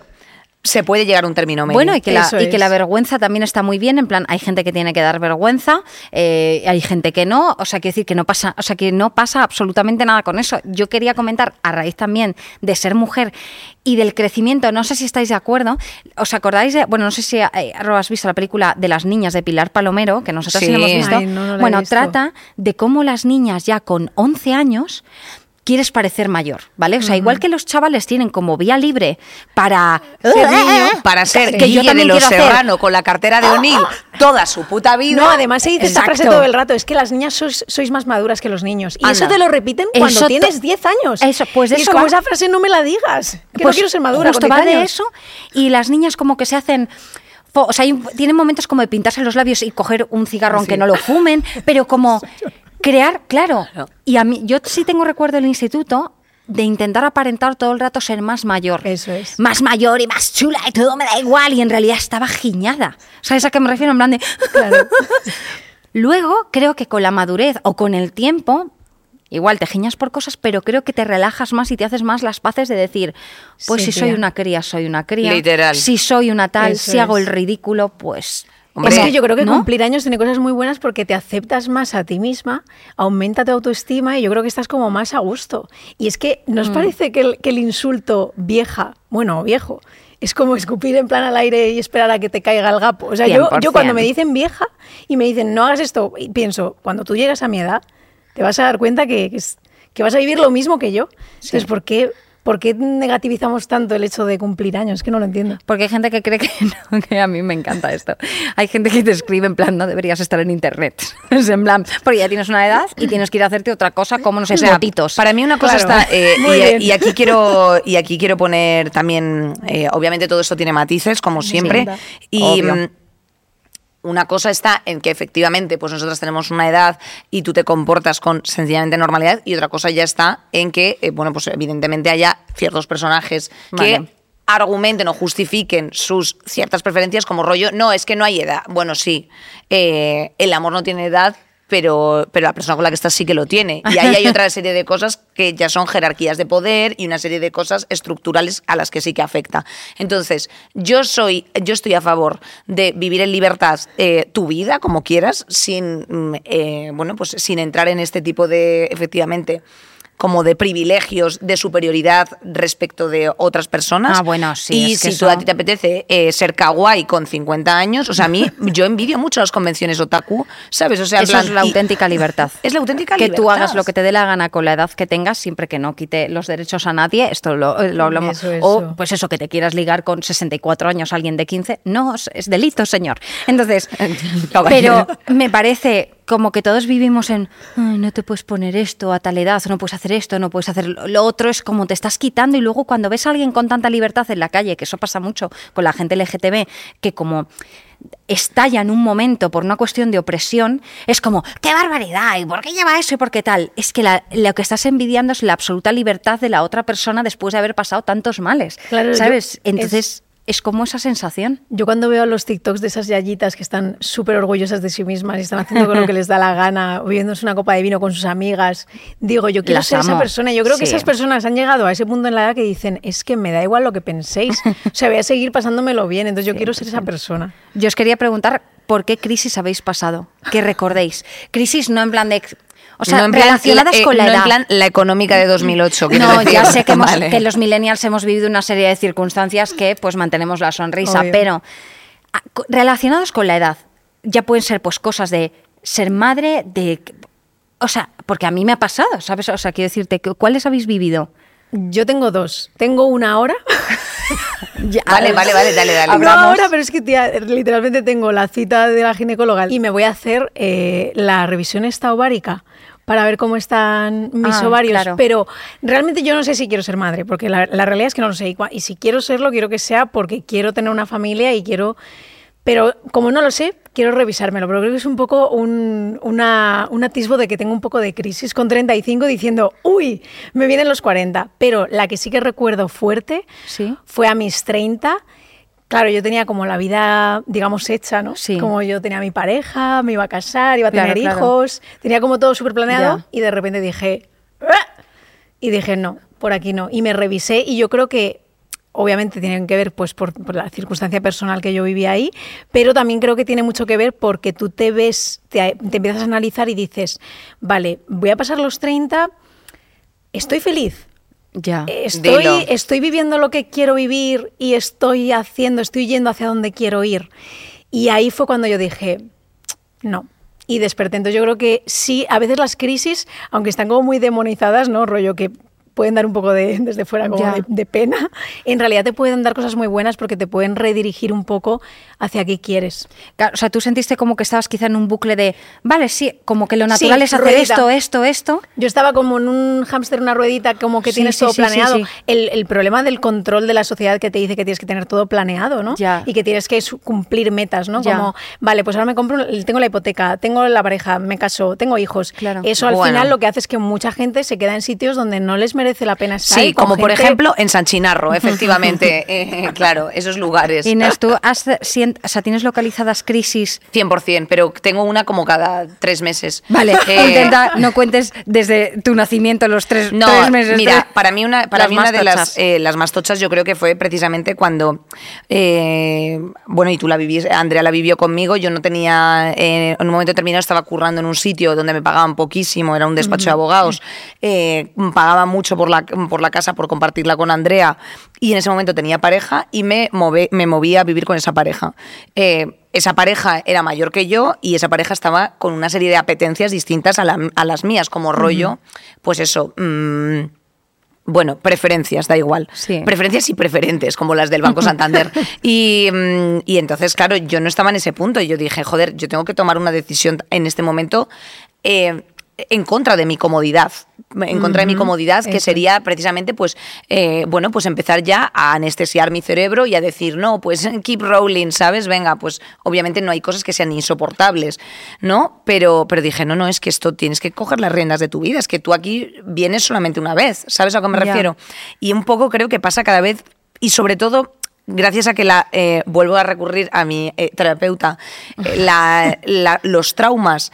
se puede llegar a un término medio. Bueno, y que, la, y que la vergüenza también está muy bien, en plan, hay gente que tiene que dar vergüenza, eh, hay gente que no, o sea, quiero decir que no pasa, o sea, que no pasa absolutamente nada con eso. Yo quería comentar, a raíz también de ser mujer y del crecimiento, no sé si estáis de acuerdo, ¿os acordáis de, bueno, no sé si eh, has visto la película de las niñas de Pilar Palomero, que nosotros sí, hemos visto? bueno, trata de cómo las niñas ya con 11 años quieres parecer mayor, ¿vale? O sea, igual que los chavales tienen como vía libre para Ser niño, Para ser que que yo yo de también los hacer. Serrano con la cartera de O'Neill toda su puta vida. No, además se dice esta frase todo el rato, es que las niñas sois, sois más maduras que los niños. Y eso te lo repiten cuando to- tienes 10 años. Eso, pues de y es eso como va. esa frase no me la digas, que no Pues quiero ser madura Justo con 10 va de eso. Y las niñas como que se hacen... O sea, hay un- tienen momentos como de pintarse los labios y coger un cigarro aunque no lo fumen, pero como [LAUGHS] crear, claro. Y a mí, yo sí tengo recuerdo del instituto de intentar aparentar todo el rato ser más mayor. Eso es. Más mayor y más chula y todo me da igual. Y en realidad estaba giñada. ¿Sabes a qué me refiero? En plan de... Claro. [LAUGHS] Luego, creo que con la madurez o con el tiempo, igual te giñas por cosas, pero creo que te relajas más y te haces más las paces de decir, pues Sí, si soy una cría, soy una cría. Literal. Si soy una tal, Eso si hago el ridículo, pues... Hombre, es que yo creo que ¿no? cumplir años tiene cosas muy buenas porque te aceptas más a ti misma, aumenta tu autoestima y yo creo que estás como más a gusto. Y es que ¿nos Mm. parece que el, que el insulto vieja, bueno, viejo, es como escupir en plan al aire y esperar a que te caiga el gapo? O sea, yo, yo 100%. cuando me dicen vieja y me dicen no hagas esto, y pienso, cuando tú llegas a mi edad, te vas a dar cuenta que, que es- que vas a vivir lo mismo que yo. Entonces, ¿por qué, ¿por qué negativizamos tanto el hecho de cumplir años? Es que no lo entiendo. Porque hay gente que cree que, [LAUGHS] no, que a mí me encanta esto. Hay gente que te escribe en plan, no deberías estar en internet. [LAUGHS] Es en plan, porque ya tienes una edad y tienes que ir a hacerte otra cosa como, no sé, sea. Para mí una cosa Claro. está eh, [LAUGHS] y, aquí quiero y aquí quiero poner también eh, obviamente todo esto tiene matices como siempre encanta. y Obvio. Una cosa está en que efectivamente pues nosotras tenemos una edad y tú te comportas con sencillamente normalidad y otra cosa ya está en que eh, bueno pues evidentemente haya ciertos personajes Vale. que argumenten o justifiquen sus ciertas preferencias como rollo, no, es que no hay edad. Bueno, sí, eh, el amor no tiene edad, pero, pero la persona con la que estás sí que lo tiene. Y ahí hay otra serie de cosas que ya son jerarquías de poder y una serie de cosas estructurales a las que sí que afecta. Entonces, yo soy, yo estoy a favor de vivir en libertad eh, tu vida como quieras, sin mm, eh, bueno, pues sin entrar en este tipo de, efectivamente, como de privilegios de superioridad respecto de otras personas. Ah, bueno, sí, Y es que si tú eso- a ti te apetece eh, ser kawaii con 50 años, o sea, a mí, [LAUGHS] yo envidio mucho las convenciones otaku, ¿sabes? O sea, en Eso plan, es la y- auténtica libertad. [LAUGHS] Es la auténtica que libertad. tú hagas lo que te dé la gana con la edad que tengas, siempre que no quite los derechos a nadie. Esto lo, lo hablamos. Eso, O pues eso, que te quieras ligar con 64 años a alguien de 15. No, es- delito, señor. Entonces, [LAUGHS] pero me parece como que todos vivimos en "Ay, no te puedes poner esto a tal edad, no puedes hacer esto, no puedes hacer lo otro. Es como te estás quitando y luego cuando ves a alguien con tanta libertad en la calle, que eso pasa mucho con la gente LGTB, que como estalla en un momento por una cuestión de opresión, es como, ¡qué barbaridad! ¿Y por qué lleva eso? ¿Y por qué tal? Es que la- lo que estás envidiando es la absoluta libertad de la otra persona después de haber pasado tantos males. Claro, ¿Sabes? es- Entonces, es, como esa sensación. Yo cuando veo los TikToks de esas yayitas que están súper orgullosas de sí mismas y están haciendo con lo que les da la gana, [LAUGHS] bebiéndose una copa de vino con sus amigas, digo, yo quiero Las ser esa persona. Yo creo que esas personas han llegado a ese punto en la edad que dicen, es que me da igual lo que penséis. O sea, voy a seguir pasándomelo bien, entonces yo quiero ser esa persona. Yo os quería preguntar por qué crisis habéis pasado, que recordéis. Crisis no en plan de... O sea, No en plan- relacionadas eh, con la no edad. en plan la económica de 2008. quiero No, decir. ya sé que, [LAUGHS] hemos- Vale. que los millennials hemos vivido una serie de circunstancias que pues mantenemos la sonrisa, Obvio. pero ah, relacionados con la edad, ya pueden ser pues cosas de ser madre, de... O sea, porque a mí me ha pasado, ¿sabes? O sea, quiero decirte, que- ¿cuáles habéis vivido? Yo tengo dos. Tengo una ahora. [LAUGHS] Ya, Vale, vale, vale, dale, dale. No ahora, pero es que tía, literalmente tengo la cita de la ginecóloga y me voy a hacer eh, la revisión esta ovárica para ver cómo están mis Ah, ovarios. claro. Pero realmente yo no sé si quiero ser madre, porque la, la realidad es que no lo sé. Y si quiero serlo, quiero que sea porque quiero tener una familia y quiero... Pero como no lo sé, quiero revisármelo. Pero creo que es un poco un, una- un atisbo de que tengo un poco de crisis con 35 diciendo, uy, me vienen los 40. Pero la que sí que recuerdo fuerte Sí. fue a mis 30. Claro, yo tenía como la vida, digamos, hecha, ¿no? Sí. Como yo tenía mi pareja, me iba a casar, iba a Claro, tener claro. hijos, tenía como todo súper planeado Ya. y de repente dije, "Ah", y dije, no, por aquí no. Y me revisé y yo creo que obviamente tienen que ver pues por, por la circunstancia personal que yo vivía ahí, pero también creo que tiene mucho que ver porque tú te ves, te, te empiezas a analizar y dices, vale, voy a pasar los 30, estoy feliz, Ya. Estoy, Dilo. estoy viviendo lo que quiero vivir y estoy haciendo, estoy yendo hacia donde quiero ir. Y ahí fue cuando yo dije, no. y desperté. Entonces yo creo que sí, a veces las crisis, aunque están como muy demonizadas, ¿no? Rollo que pueden dar un poco de, [LAUGHS] desde fuera como de, de pena, en realidad te pueden dar cosas muy buenas porque te pueden redirigir un poco hacia qué quieres. Claro, o sea, tú sentiste como que estabas quizá en un bucle de, vale, sí, como que lo natural Sí, es hacer ruedita. esto, esto, esto. Yo estaba como en un hámster, una ruedita, como que Sí, tienes sí, todo planeado. sí. El, el problema del control de la sociedad que te dice que tienes que tener todo planeado, ¿no? Ya. Y que tienes que cumplir metas, ¿no? Ya. Como, vale, pues ahora me compro, tengo la hipoteca, tengo la pareja, me caso, tengo hijos. Claro. Eso al Bueno. final lo que hace es que mucha gente se queda en sitios donde no les merece la pena estar. Sí, como por ejemplo en San Chinarro, efectivamente. [LAUGHS] eh, claro, esos lugares. Inés, tú has, o sea, tienes localizadas crisis. 100%, pero tengo una como cada tres meses. Vale, Eh, intenta no cuentes desde tu nacimiento los tres, No, tres meses. mira, de- para mí una, para las mí una de las, eh, las más tochas yo creo que fue precisamente cuando, eh, bueno, y tú la vivís, Andrea la vivió conmigo, yo no tenía, eh, en un momento determinado estaba currando en un sitio donde me pagaban poquísimo, era un despacho de abogados, eh, pagaba mucho por la, por la casa, por compartirla con Andrea, y en ese momento tenía pareja y me, move- me movía a vivir con esa pareja. Eh, esa pareja era mayor que yo y esa pareja estaba con una serie de apetencias distintas a, la- a las mías, como rollo, pues eso. mm, bueno, preferencias, da igual. Sí. Preferencias y preferentes, como las del Banco [LAUGHS] Santander. y, mm, y entonces, claro, yo no estaba en ese punto y yo dije, joder, yo tengo que tomar una decisión en este momento eh, en contra de mi comodidad. En contra de mi comodidad, que eso. sería precisamente, pues, eh, bueno, pues empezar ya a anestesiar mi cerebro y a decir, no, pues keep rolling, ¿sabes? Venga, pues obviamente no hay cosas que sean insoportables, ¿no? Pero, pero dije, no, no, es que esto tienes que coger las riendas de tu vida, es que tú aquí vienes solamente una vez, ¿sabes a qué me refiero? Y un poco creo que pasa cada vez, y sobre todo gracias a que la eh, vuelvo a recurrir a mi eh, terapeuta, eh, la- la- los traumas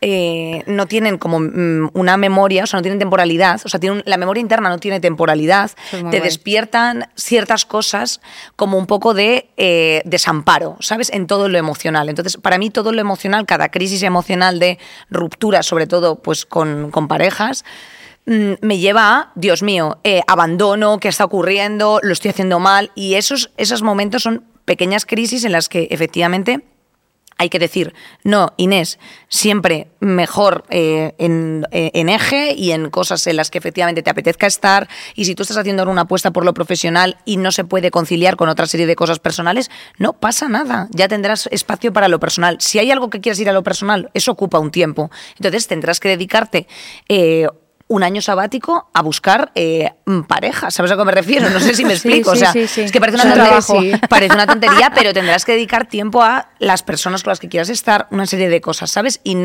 eh, no tienen como mm, una memoria, o sea, no tienen temporalidad, o sea, tienen, la memoria interna no tiene temporalidad, es te guay. despiertan ciertas cosas como un poco de eh, desamparo, ¿sabes? En todo lo emocional. Entonces, para mí todo lo emocional, cada crisis emocional de ruptura, sobre todo pues con, con parejas, mm, me lleva a, Dios mío, eh, abandono, qué está ocurriendo, lo estoy haciendo mal, y esos, esos momentos son pequeñas crisis en las que efectivamente hay que decir, no, Inés, siempre mejor eh, en, eh, en eje y en cosas en las que efectivamente te apetezca estar. Y si tú estás haciendo una apuesta por lo profesional y no se puede conciliar con otra serie de cosas personales, no pasa nada. Ya tendrás espacio para lo personal. Si hay algo que quieras ir a lo personal, eso ocupa un tiempo. Entonces tendrás que dedicarte. eh, un año sabático a buscar eh, mm, pareja, ¿sabes a qué me refiero? No sé si me [LAUGHS] explico. sí, o sea, sí, es que parece una, un tontería, [LAUGHS] parece una tontería, [LAUGHS] pero tendrás que dedicar tiempo a las personas con las que quieras estar, una serie de cosas, ¿sabes? Y,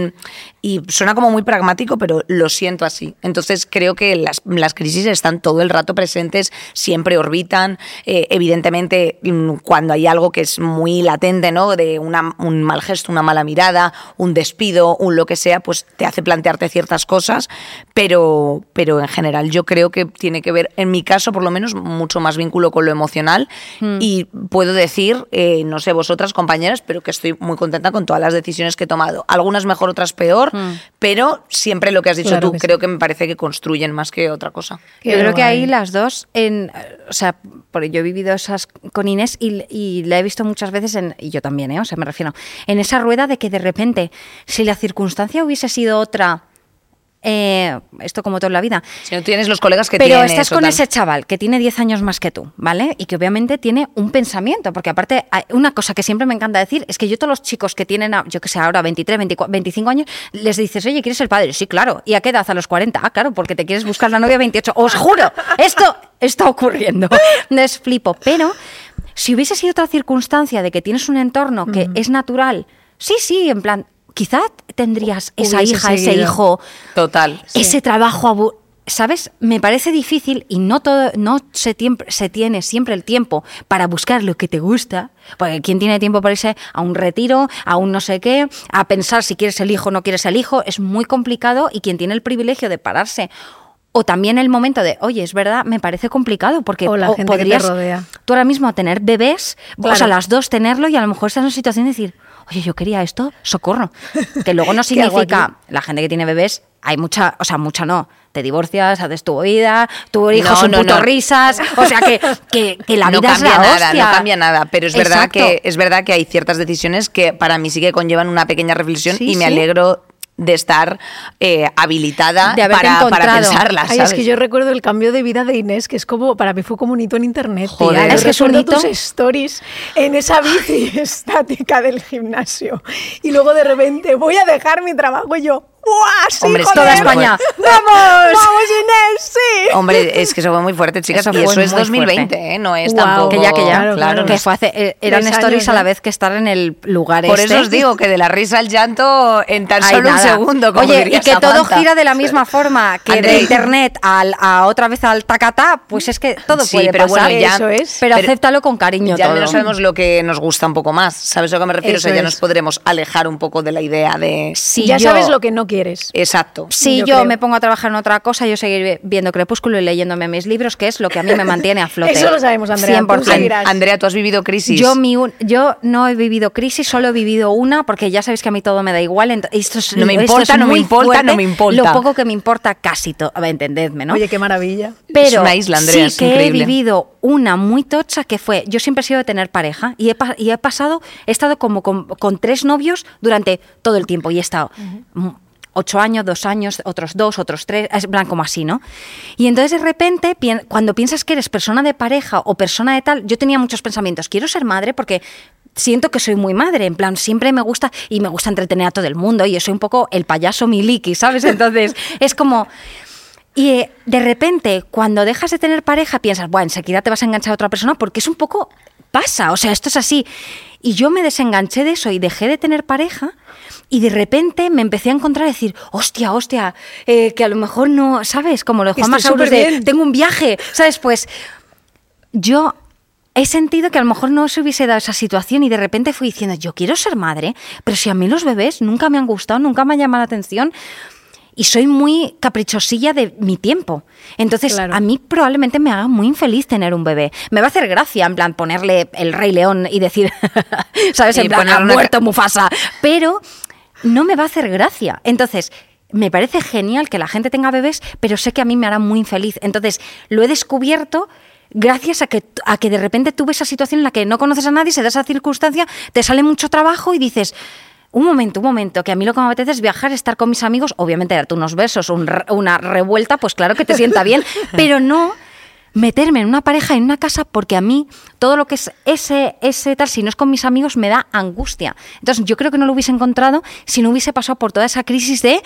y suena como muy pragmático, pero lo siento así. Entonces creo que las, las crisis están todo el rato presentes, siempre orbitan. Eh, evidentemente, mm, cuando hay algo que es muy latente, ¿no? De una- un mal gesto, una mala mirada, un despido, un lo que sea, pues te hace plantearte ciertas cosas, pero, pero en general yo creo que tiene que ver, en mi caso por lo menos, mucho más vínculo con lo emocional y puedo decir, eh, no sé vosotras compañeras, pero que estoy muy contenta con todas las decisiones que he tomado. Algunas mejor, otras peor, pero siempre lo que has dicho Claro tú, que sí. creo que me parece que construyen más que otra cosa. Qué Yo creo que ahí las dos, en, o sea, porque yo he vivido esas con Inés y, y la he visto muchas veces, en, y yo también, ¿eh? o sea, me refiero, en esa rueda de que de repente, si la circunstancia hubiese sido otra, eh, esto como toda la vida, Si no tienes los colegas que pero tienes. estás con tal. ese chaval que tiene 10 años más que tú, ¿vale? Y que obviamente tiene un pensamiento, porque aparte, una cosa que siempre me encanta decir es que yo todos los chicos que tienen, yo que sé, ahora 23, 24, 25 años, les dices, oye, ¿quieres ser padre? Sí, claro. ¿Y a qué edad? A los 40. Ah, claro, porque te quieres buscar la novia a 28. Os juro, esto está ocurriendo. [LAUGHS] Les flipo. Pero si hubiese sido otra circunstancia de que tienes un entorno que es natural, sí, sí, en plan, quizá tendrías esa hija, ese hijo, Total. ese trabajo ¿Sabes? Me parece difícil y no todo, no se, tiemp- se tiene siempre el tiempo para buscar lo que te gusta, porque ¿quién tiene tiempo para irse a un retiro, a un no sé qué, a pensar si quieres el hijo o no quieres el hijo? Es muy complicado y quien tiene el privilegio de pararse o también el momento de, oye, es verdad, me parece complicado porque O la gente que te podrías rodea. tú ahora mismo tener bebés, o sea, las dos tenerlo y a lo mejor estás en una situación de decir, oye, yo quería esto, socorro. Que luego [LAUGHS] no ¿Qué hago significa, la gente que tiene bebés, hay mucha, o sea, mucha no. Te divorcias, haces tu vida, tu hijo No, son no, puto no. risas. O sea, que, que, que la no vida es cambia la nada, hostia. no cambia nada, pero es verdad que es verdad que hay ciertas decisiones que para mí sí que conllevan una pequeña reflexión Sí, y me sí. alegro de estar eh, habilitada De para, para pensarlas. Ay, es que yo recuerdo el cambio de vida de Inés, que es como, para mí fue como un hito en internet. Joder. Es que es un recuerdo hito. tus stories en esa bici [LAUGHS] estática del gimnasio. Y luego de repente, voy a dejar mi trabajo y yo, ¡buah! Sí, Hombre, es joder! Toda España. [LAUGHS] ¡Vamos! ¡Vamos, Inés! ¡Sí! Hombre, es que eso fue muy fuerte, chicas, Eso y eso es muy 2020, fuerte. ¿eh? no es Guau. tampoco... Que ya, que ya. Claro, claro. Que fue hace, eh, eran stories años, a la ¿eh? vez que estar en el lugar Por este. eso os digo que de la risa al llanto en tan Ay, solo un segundo, como Oye, y que todo gira de la misma forma que André. de internet al, a otra vez al tacatá, pues es que todo Sí, puede pero pasar. bueno, ya- Eso es. Pero, pero acéptalo con cariño Ya todo. menos sabemos lo que nos gusta un poco más. ¿Sabes a lo que me refiero? o sea, ya es. nos podremos alejar un poco de la idea de... Si ya sabes lo que no quieres. Exacto. Si Yo me pongo a trabajar en otra cosa, yo seguiré viendo Crepúsculo y leyéndome mis libros, que es lo que a mí me mantiene a [LAUGHS] flote. Eso lo sabemos, Andrea, tú 100%. seguirás. Andrea, ¿tú has vivido crisis? Yo, mi un- yo no he vivido crisis, solo he vivido una, porque ya sabéis que a mí todo me da igual. Esto es, No me esto importa, es no me importa, fuerte, no me importa. Lo poco que me importa, casi todo. Entendedme, ¿no? Oye, qué maravilla. Pero Es una isla, Andrea, sí es que increíble. he vivido una muy tocha que fue, yo siempre he sido de tener pareja y he, pa- y he pasado, he estado como con, con tres novios durante todo el tiempo y he estado ocho años, dos años, otros dos, otros tres, es plan como así, ¿no? Y entonces de repente, cuando piensas que eres persona de pareja o persona de tal, yo tenía muchos pensamientos, quiero ser madre porque siento que soy muy madre, en plan, siempre me gusta y me gusta entretener a todo el mundo y yo soy un poco el payaso miliki, ¿sabes? Entonces [LAUGHS] es como... Y eh, de repente, cuando dejas de tener pareja, piensas, bueno, enseguida te vas a enganchar a otra persona porque es un poco pasa, o sea, esto es así. Y yo me desenganché de eso y dejé de tener pareja y de repente me empecé a encontrar a decir, hostia, hostia, eh, que a lo mejor no, ¿sabes? Como lo de Juan Masaurus de, tengo un viaje, ¿sabes? Pues yo he sentido que a lo mejor no se hubiese dado esa situación y de repente fui diciendo, yo quiero ser madre, pero si a mí los bebés nunca me han gustado, nunca me han llamado la atención y soy muy caprichosilla de mi tiempo. Entonces, Claro. a mí probablemente me haga muy infeliz tener un bebé. Me va a hacer gracia, en plan, ponerle el Rey León y decir, [LAUGHS] ¿sabes? Y En plan, poner ha muerto Mufasa. Pero no me va a hacer gracia. Entonces, me parece genial que la gente tenga bebés, pero sé que a mí me hará muy infeliz. Entonces, lo he descubierto gracias a que, a que de repente tuve esa situación en la que no conoces a nadie, se da esa circunstancia, te sale mucho trabajo y dices... Un momento, un momento, que a mí lo que me apetece es viajar, estar con mis amigos, obviamente darte unos besos, un una revuelta, pues claro que te sienta bien, [LAUGHS] pero no meterme en una pareja, en una casa, porque a mí todo lo que es ese, ese tal, si no es con mis amigos, me da angustia. Entonces yo creo que no lo hubiese encontrado si no hubiese pasado por toda esa crisis de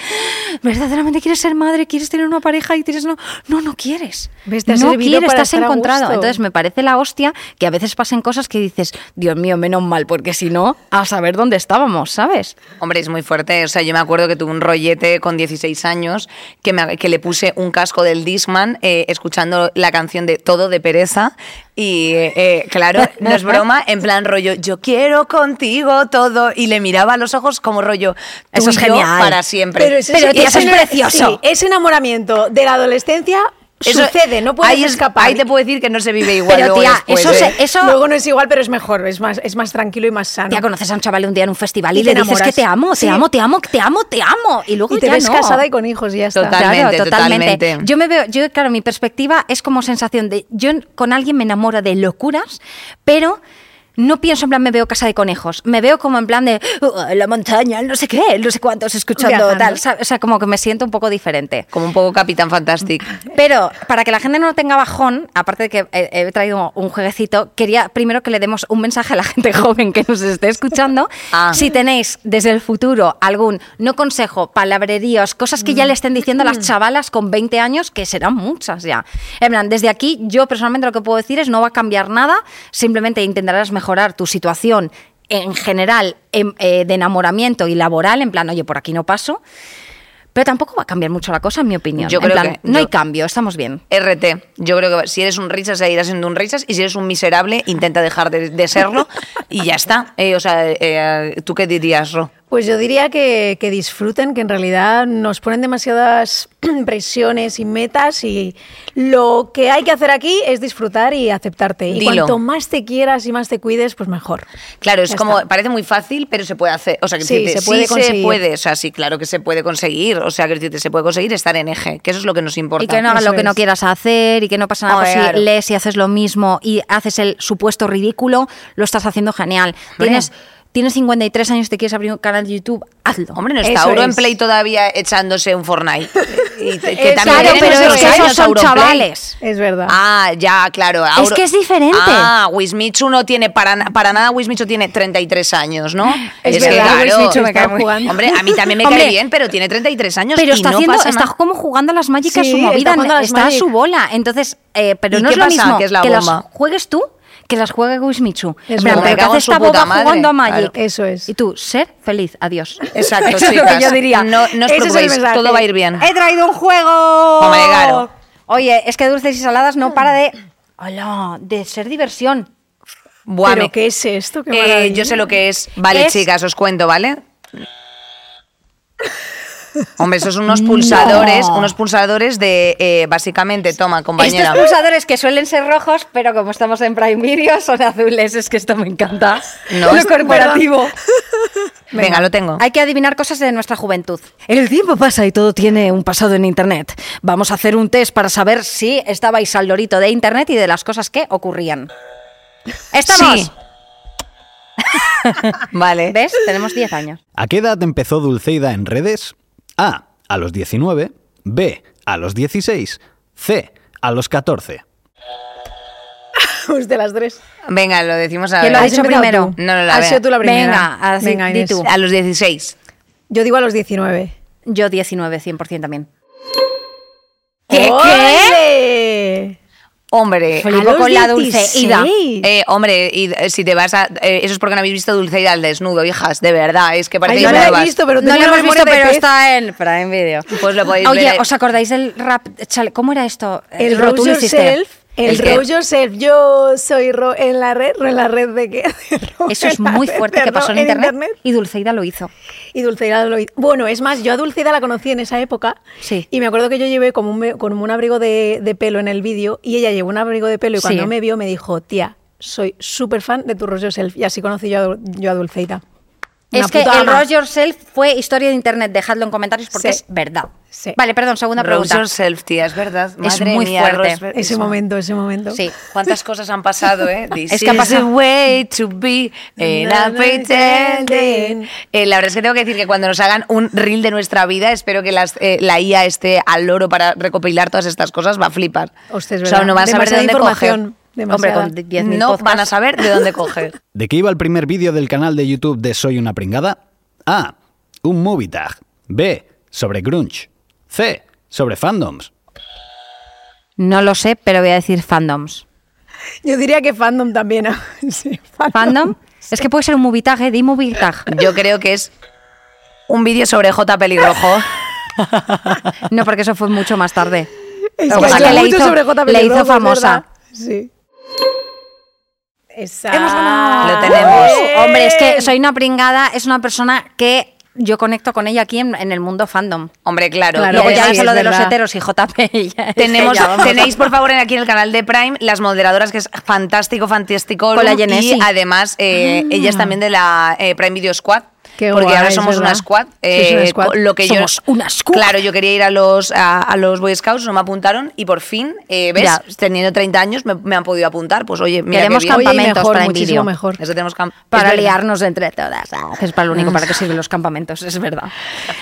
verdaderamente quieres ser madre, quieres tener una pareja y tienes no, no, no quieres. ¿Ves? Te ha no quieres, para estás encontrado. Entonces me parece la hostia que a veces pasen cosas que dices, Dios mío, menos mal, porque si no, a saber dónde estábamos, ¿sabes? Hombre, es muy fuerte. O sea, yo me acuerdo que tuve un rollete con 16 años que, me- que le puse un casco del Discman eh, escuchando la canción de Todo de Pereza. Y eh, claro, no es broma, en plan rollo, yo quiero contigo todo. Y le miraba a los ojos como rollo, Eso es genial. para siempre. Pero, eso es precioso. Sí, ese enamoramiento de la adolescencia Eso- sucede, no puedes ahí es- escapar. Ahí te puedo decir que no se vive igual. Pero luego tía, después, eso, ¿eh? eso Luego no es igual, pero es mejor, es más, es más tranquilo y más sano. Ya conoces a un chaval un día en un festival y, Y le te dices que enamoras. te amo, te Sí. amo, te amo, te amo, te amo. Y luego y te ya ves no. casada y con hijos y ya está. Total. Totalmente, totalmente. Yo me veo, yo claro, mi perspectiva es como sensación de yo con alguien me enamoro de locuras, pero no pienso en plan me veo casa de conejos, me veo como en plan de "Uh, la montaña, no sé qué, no sé cuántos escuchando Viajando. tal, ¿sabes? o sea, como que me siento un poco diferente. Como un poco Capitán Fantastic. Pero para que la gente no tenga bajón, aparte de que he, he traído un jueguecito, quería primero que le demos un mensaje a la gente [LAUGHS] joven que nos esté escuchando. Ah. Si tenéis desde el futuro algún, no consejo, palabreríos, cosas que ya le estén diciendo a las chavalas con 20 años, que serán muchas ya. En plan, desde aquí, yo personalmente lo que puedo decir es no va a cambiar nada, simplemente intentarás mejorar tu situación en general em- eh, de enamoramiento y laboral, en plan, oye, por aquí no paso. Pero tampoco va a cambiar mucho la cosa, en mi opinión. Yo En creo plan, que- no yo- hay cambio, estamos bien. RT. Yo creo que si eres un risas, seguirás siendo un risas. Y si eres un miserable, intenta dejar de, de serlo. y ya está. Eh, o sea, eh, ¿tú qué dirías, Ro? Pues yo diría que, que disfruten, que en realidad nos ponen demasiadas [CLEARS THROAT] presiones y metas y lo que hay que hacer aquí es disfrutar y aceptarte. Y Dilo. cuanto más te quieras y más te cuides, pues mejor. Claro, es Ya como, está. parece muy fácil, pero se puede hacer. O sea, que Sí, decirte, se puede sí se conseguir. puede. O sea, sí, claro que se puede conseguir. O sea, que decirte, se puede conseguir estar en eje, que eso es lo que nos importa. Y que no hagas lo que no quieras hacer y que no pasa nada. Hombre, Pues claro. si lees y haces lo mismo y haces el supuesto ridículo, lo estás haciendo genial. Tienes, tienes 53 años, te quieres abrir un canal de YouTube, hazlo. Hombre, no está Auronplay es. Play todavía echándose un Fortnite. [LAUGHS] Y te- que Es también claro, pero es que esos son Auronplay. chavales. Es verdad. Ah, ya, claro. Auro- que es diferente. Ah, Wismichu no tiene para, para nada, Wismichu tiene 33 años, ¿no? Es que, verdad, claro, Wismichu me cae muy- jugando. Hombre, a mí también me [LAUGHS] Hombre, cae bien, pero tiene 33 años Pero y está no haciendo, pasa está nada. como jugando a las mágicas Sí, su está movida, a está a su bola. Entonces, eh, pero ¿Y no es lo pasa? mismo ¿Qué es la que las juegues tú que las juegue Wismichu. Es plan, verdad. pero Me ¿qué cago hace esta boba madre. jugando a Magic? Claro, eso es. Y tú, ser feliz, adiós. [LAUGHS] Exacto, Eso es lo que yo diría. No, no os Ese preocupéis, todo va a ir bien. ¡He traído un juego! Hombre, claro. Oye, es que dulces y saladas no para de. Hola, de ser diversión. Buah, ¿Pero me- qué es esto? Qué Eh, yo sé lo que es. Vale, Es- chicas, os cuento, ¿vale? Hombre, esos son unos pulsadores, No. unos pulsadores de, eh, básicamente, toma, compañera. Estos pulsadores que suelen ser rojos, pero como estamos en Prime Video, son azules. Es que esto me encanta. No, lo es- corporativo. Venga, lo tengo. Hay que adivinar cosas de nuestra juventud. El tiempo pasa y todo tiene un pasado en Internet. Vamos a hacer un test para saber si estabais al lorito de Internet y de las cosas que ocurrían. ¡Estamos! Sí. [LAUGHS] Vale. ¿Ves? Tenemos 10 años. ¿A qué edad empezó Dulceida en redes? A. A los 19. B. A los 16. C. A los 14. [LAUGHS] Pues de las tres. Venga, lo decimos a ¿Quién lo ha dicho primero? tú. No, no, la Has sido tú la primera. Venga, así, di Inés. tú. A los 16. Yo digo a los 19. Yo 19, 100% también. ¿Qué? ¿Qué? Hombre, los con la 16. Dulceida. eh, hombre, y eh, si te vas a. eh, eso es porque no habéis visto Dulceida al desnudo, hijas, de verdad. Es que Ay, parece que no nuevas. he visto, pero No lo hemos visto, pero está en Prime Video. Pues lo podéis Oye, ver. ¿os acordáis del rap? chale, ¿Cómo era esto? El tú Rose lo. Yourself. El, Yourself. Yo soy ro en la red. ¿Ro en la red de qué? Eso es muy fuerte que pasó en, internet, y Dulceida lo hizo. Y Dulceida lo hizo. Bueno, es más, yo a Dulceida la conocí en esa época. Sí. Y me acuerdo que yo llevé como un, como un abrigo de, de pelo en el vídeo y ella llevó un abrigo de pelo y cuando Sí. me vio me dijo, tía, soy súper fan de tu Rose Yourself. Y así conocí yo a, yo a Dulceida. Una es que el ama. Rose Yourself fue historia de internet. Dejadlo en comentarios porque Sí. es verdad. Sí. Vale, perdón, segunda Rose pregunta. yourself, tía, es verdad. Es Madre muy mía, fuerte. Rose- Ese eso. momento, ese momento. Sí. ¿Cuántas cosas han pasado, eh? [LAUGHS] This Es que ha is pasado- the way to be, and I'm pretending. Eh, la verdad es que tengo que decir que cuando nos hagan un reel de nuestra vida, espero que las, eh, la IA esté al loro para recopilar todas estas cosas, va a flipar. Hostia, es o sea, verdad. no van a saber dónde información, coger. Demasiada. Hombre, con 10.000 No podcasts. van a saber de dónde coger. [LAUGHS] ¿De qué iba el primer vídeo del canal de YouTube de Soy una pringada? A. Un movie tag. B. Sobre grunge. C. Sobre fandoms. No lo sé, pero voy a decir fandoms. Yo diría que fandom también. [LAUGHS] sí, ¿Fandom? Es que puede ser un movie tag, ¿eh? Di movie tag. Yo creo que es un vídeo sobre J pelirrojo. [LAUGHS] No, porque eso fue mucho más tarde. Es que que le hizo- sobre J. le hizo famosa. verdad. Sí. Esa. Hemos ganado. Lo tenemos. Hombre, es que soy una pringada, es una persona que yo conecto con ella aquí en, en el mundo fandom. Hombre, claro. Claro, Luego ya sí, es lo de los heteros y JP. [LAUGHS] ya- Tenemos, ya tenéis por favor en- aquí en el canal de Prime las moderadoras que es fantástico, fantástico. Con la y además eh, ella es también de la eh, Prime Video Squad. Qué porque guay, ahora somos una squad. Una eh, squad. Lo que Somos yo, una squad. Claro, yo quería ir a los, a, a los Boy Scouts, no me apuntaron y por fin, eh, ¿ves? Ya. Teniendo 30 años me, me han podido apuntar. Pues oye, mira y campamentos mejor, para muchísimo mejor. Eso tenemos camp- Para es verdad. liarnos entre todas. [LAUGHS] Es para lo único para que [LAUGHS] sirven los campamentos, es verdad.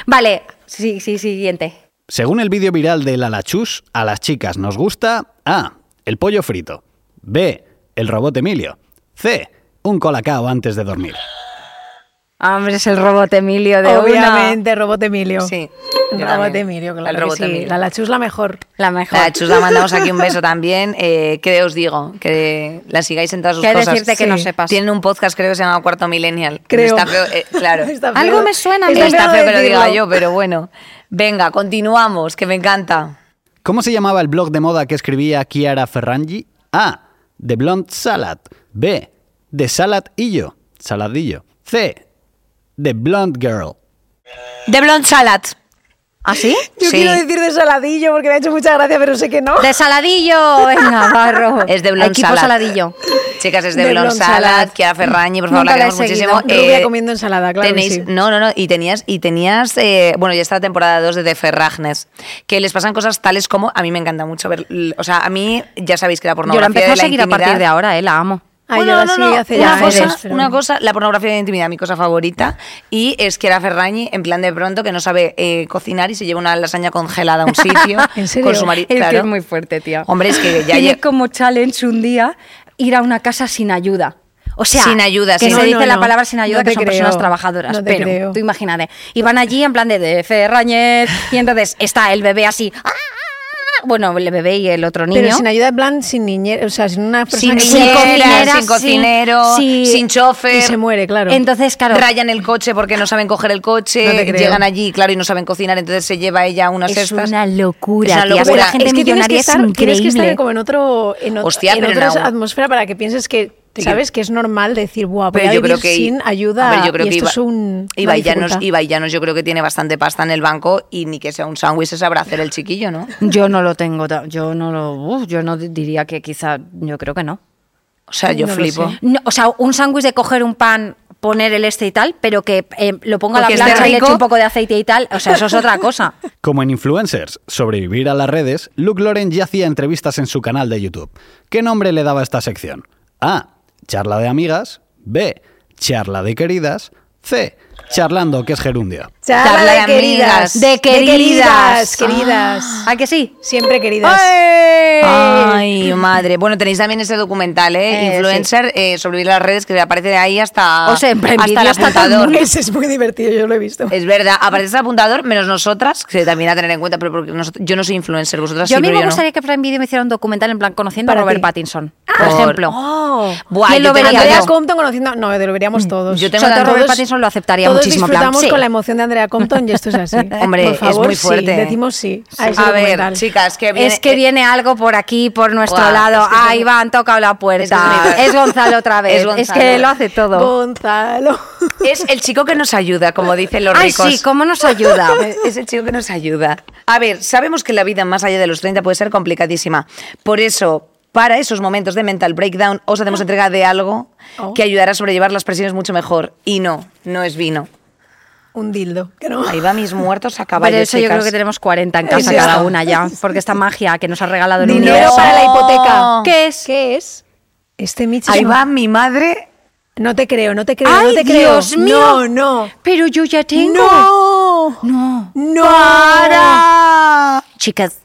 Vale, sí, sí, siguiente. Según el vídeo viral de la Lachus, a las chicas nos gusta A. El pollo frito. B. El robot Emilio. C. Un colacao antes de dormir. Hombre, es el robot Emilio de Obviamente, Robot Emilio. Sí. Robot también. Emilio, claro. El que robot sí. Emilio. La Lachu es la mejor. La mejor. La Chus la mandamos aquí un beso [LAUGHS] también. Eh, ¿Qué os digo? Que la sigáis en todas sus ¿Qué cosas. decirte que no sepas? Tienen un podcast, creo que se llama Cuarto Millennial. Creo. Está feo, eh, claro. [LAUGHS] Está feo. Algo me suena, Está Está feo feo que lo diga yo, pero bueno. Venga, continuamos, que me encanta. ¿Cómo se llamaba el blog de moda que escribía Chiara Ferrangi? A. The Blonde Salad. B. The Salad Illo. Saladillo. C. The Blonde Girl. The Blonde Salad. ¿Ah, sí? Yo Sí. quiero decir de saladillo porque me ha hecho mucha gracia, pero sé que no. De saladillo, venga, [LAUGHS] barro. Es de Blonde Equipo Salad. saladillo. Chicas, es de, De Blonde Blonde Salad. Chiara Ferrañi, por favor, Nunca la queremos muchísimo. Rubia comiendo ensalada, claro que tenéis, sí. No, no, no, y tenías, y tenías eh, bueno, ya está la temporada 2 de The Ferragnes, que les pasan cosas tales como, a mí me encanta mucho ver, o sea, a mí, ya sabéis que la Yo la pornografía empecé de a la seguir a partir de ahora, eh, la amo. Bueno, no, no, hace una cosa, una la pornografía de intimidad, mi cosa favorita, y es que era Ferrañi, en plan de pronto, que no sabe eh, cocinar y se lleva una lasaña congelada a un sitio [LAUGHS] ¿En serio? con su marido. Es claro. es muy fuerte, tía. Hombre, es que ya [LAUGHS] Tiene como challenge un día ir a una casa sin ayuda. O sea, Sin ayuda, que sí. se No, dice no, la no. palabra sin ayuda No que son creo. personas trabajadoras. No pero creo. tú imagínate. Y van allí en plan de, de Ferrañez y entonces está el bebé así. ¡ah! Bueno, el bebé y el otro niño. Pero sin ayuda, en plan, sin niñera, o sea, sin una persona sin que Sin niñera, cocinera, sin cocinero, Sí. sin chofer. y se muere, claro. Entonces, claro. Rayan el coche porque no saben coger el coche, No llegan allí, claro, y no saben cocinar, entonces se lleva ella unas Es cestas. una locura, Es una tía. Es que locura. la gente es que tienes que estar, es tienes que estar como en otro en, Hostia, en otra atmósfera para que pienses que sabes que es normal decir buah voy Pero a yo vivir creo que sin ayuda a ver, yo creo y que esto Iba- es un Ibai Llanos, dificultad. Ibai Llanos yo creo que tiene bastante pasta en el banco y ni que sea un sándwich se sabrá hacer el chiquillo, ¿no? [LAUGHS] Yo no lo tengo, yo no lo, uf, yo no di- diría que quizá, yo creo que no. O sea, yo No flipo. No, o sea, un sándwich de coger un pan, poner el este y tal, pero que eh, lo ponga a la plancha y le eche un poco de aceite y tal, o sea, eso es otra cosa. [LAUGHS] Como en Influencers, sobrevivir a las redes, Luke Loren ya hacía entrevistas en su canal de YouTube. ¿Qué nombre le daba a esta sección? A. Charla de amigas. B. Charla de queridas. C. Charlando, que es gerundio. Charla Charla de de queridas. amigas. De queridas. queridas, queridas. ¿A que sí? Siempre queridas. Ay, [LAUGHS] madre. Bueno, tenéis también ese documental, ¿eh? Eh, Influencer, eh, sobrevivir a las redes, que aparece de ahí hasta, O sea, hasta Video el apuntador. Ese es muy divertido, yo lo he visto. Es verdad, aparece el apuntador, menos nosotras, que también a tener en cuenta, pero porque nosotros- yo no soy influencer, vosotras Yo sí, a mí pero me yo no. gustaría que Prime Video me hiciera un documental en plan conociendo Para a Robert ti. Pattinson, por Por- ejemplo. Oh. Buah, ¿Quién lo vería? Andrea Compton conociendo, no, lo veríamos todos. Yo tengo Sobre todo tanto- Robert todos- Pattinson lo aceptaría todos muchísimo. plan, disfrutamos sí. con la emoción de Andrea Compton y esto es así. [LAUGHS] Hombre, Por es muy sí, fuerte. decimos sí. A, ver, chicas, que viene, es que eh, viene algo por aquí, por nuestro lado. es que ah, Iván, toca la puerta. es que Gonzalo otra [LAUGHS] vez. Es que lo hace todo. Gonzalo. [LAUGHS] Es el chico que nos ayuda, como dicen los Ay, ricos. sí, ¿cómo nos ayuda? Es el chico que nos ayuda. A ver, sabemos que la vida más allá de los 30 puede ser complicadísima. Por eso, para esos momentos de mental breakdown, os hacemos entrega de algo Oh. que ayudará a sobrellevar las presiones mucho mejor. Y no, no es vino. Un dildo. Que no. Ahí va mis [LAUGHS] muertos a caballo, Pero eso yo creo que tenemos 40 en casa cada una ya. Porque esta magia que nos ha regalado el Dinero universo. para la hipoteca. ¿Qué es? ¿Qué es? Este Mitch Ahí va mi madre. No te creo, no te creo, ¡Ay, no te creo. Dios mío! No, no. Pero yo ya tengo. No. No. No. Chicas,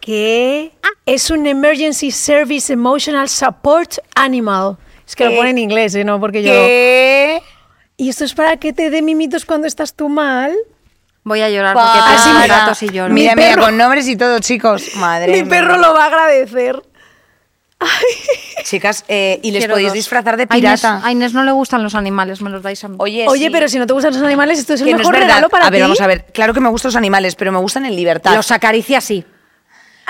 ¿Qué? Es un Emergency Service Emotional Support Animal. Es que lo pone en inglés, ¿eh? No, porque yo... ¿Qué? ¿Y esto es para que te dé mimitos cuando estás tú mal? voy a llorar porque tengo mira. gatos y lloro. Mira, Mi mira, con nombres y todo, chicos. Madre Mi mía. perro lo va a agradecer. Chicas, eh, y les Quiero podéis dos. disfrazar de A Inés- pirata. A Inés no le gustan los animales, me los dais a mí. Oye, Oye, sí. pero si no te gustan los animales, esto es el que no es mejor regalo para a ver, ti. vamos a ver. Claro que me gustan los animales, pero me gustan en libertad. Los acaricia así.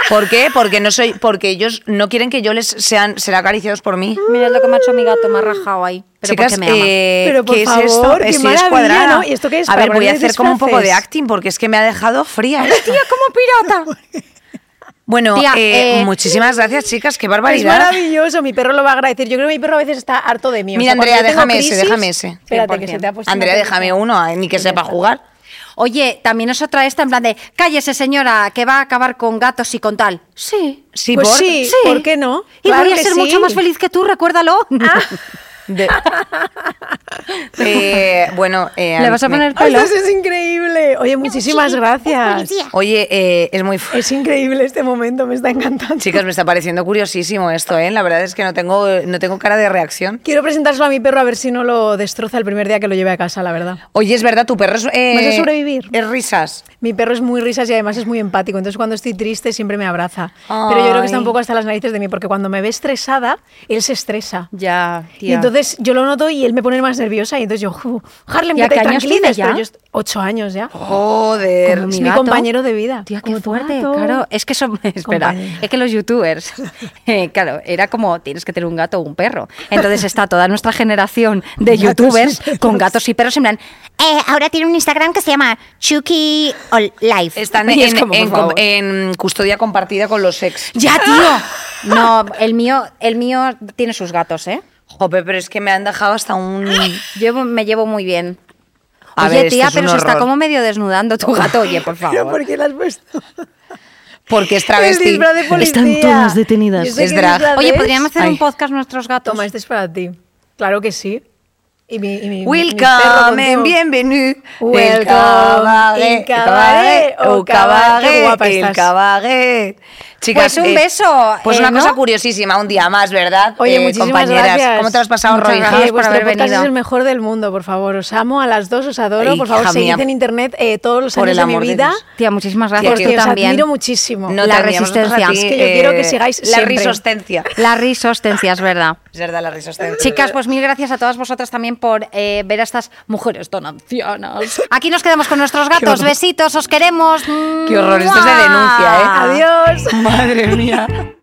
¿Por qué? Porque no soy, porque ellos no quieren que yo les sean, ser acariciados por mí. Mira lo que me ha hecho mi gato, me ha rajado ahí. Pero Chicas, porque me ama. eh, Pero, por ¿qué es esto? qué Estoy maravilla, descuadrada. ¿no? ¿Y esto qué es? A ver, ¿Para voy a hacer como un poco de acting porque es que me ha dejado fría. Tía, como pirata. [LAUGHS] Bueno, Tía, eh, eh, muchísimas gracias, chicas. Qué Es barbaridad. maravilloso, mi perro lo va a agradecer. Yo creo que mi perro a veces está harto de mí. O Mira, sea, Andrea, déjame ese, crisis- déjame ese. Espérate, que se te ha puesto Andrea, déjame uno, eh, ni que sepa está. jugar. Oye, también es otra esta en plan de cállese señora, que va a acabar con gatos y con tal. Sí. Sí, Pues por- sí. ¿por qué no? Y Claro voy a ser sí. mucho más feliz que tú, recuérdalo. [LAUGHS] [LAUGHS] De- Eh, bueno, eh, ¿Le vas a poner Ay, pelo? es increíble. Oye, muchísimas gracias. Oye, eh, es muy Es increíble este momento, me está encantando. Chicas, me está pareciendo curiosísimo esto, ¿eh? La verdad es que no tengo, no tengo cara de reacción. Quiero presentárselo a mi perro a ver si no lo destroza el primer día que lo lleve a casa, la verdad. Oye, es verdad, tu perro es. eh, ¿Vas a sobrevivir? Es risas. Mi perro es muy risas y además es muy empático, entonces cuando estoy triste siempre me abraza. Pero yo creo que está un poco hasta las narices de mí, porque cuando me ve estresada, él se estresa. Ya, Y entonces yo lo noto y él me pone más nerviosa y entonces yo, "Ju, Harlem, ¿Y que te qué años tranquilices", tiene ya? pero yo ocho años ya. Joder. Como Es mi mi gato. compañero de vida. Tía, qué fuerte, gato. claro. Es que son, espera, Compañero. es que los youtubers, [LAUGHS] eh, claro, era como tienes que tener un gato o un perro. Entonces está toda nuestra generación de youtubers con gatos y perros en plan, Eh, ahora tiene un Instagram que se llama Chucky Life. Están [LAUGHS] en, es como, en custodia compartida con los ex. ya tío. [LAUGHS] No, el mío, el mío tiene sus gatos, ¿eh? Jope, pero es que me han dejado hasta un. Yo me llevo muy bien. A Oye, ver, tía, es pero se está como medio desnudando tu gato. Oye, por [LAUGHS] ¿Pero favor. por qué la has puesto? Porque es travesti. Están todas detenidas. Es drag. Oye. ¿podrían hacer Ay. un podcast nuestros gatos? Toma, este es para ti. Claro que sí. Y mi, y mi, Welcome. Welcome, el cabaret, el cabaret, el oh, cabaret. Qué cabaret, el cabaret. Chicas, Pues un beso, Pues eh, una ¿no? cosa curiosísima, un día más, ¿verdad? Oye, Eh, muchísimas compañeras, gracias. ¿Cómo te has pasado, Roy? gracias Eh, por haber venido. es el mejor del mundo, por favor. Os amo a las dos, os adoro. Ay, por favor, seguid en internet eh, todos los Por años el de mi de vida. Dios. Tía, muchísimas gracias. Porque Yo os también. admiro muchísimo. No La resistencia. ti, Es que yo quiero que eh, sigáis La siempre. risostencia. La risostencia, es verdad. Es verdad, la risostencia. Chicas, pues mil gracias a todas vosotras también por eh, ver a estas mujeres tan ancianas. Aquí nos quedamos con nuestros [LAUGHS] gatos. Besitos, os queremos. Qué horror, esto es de denuncia, ¿eh? Adiós. [LAUGHS] Madre mía.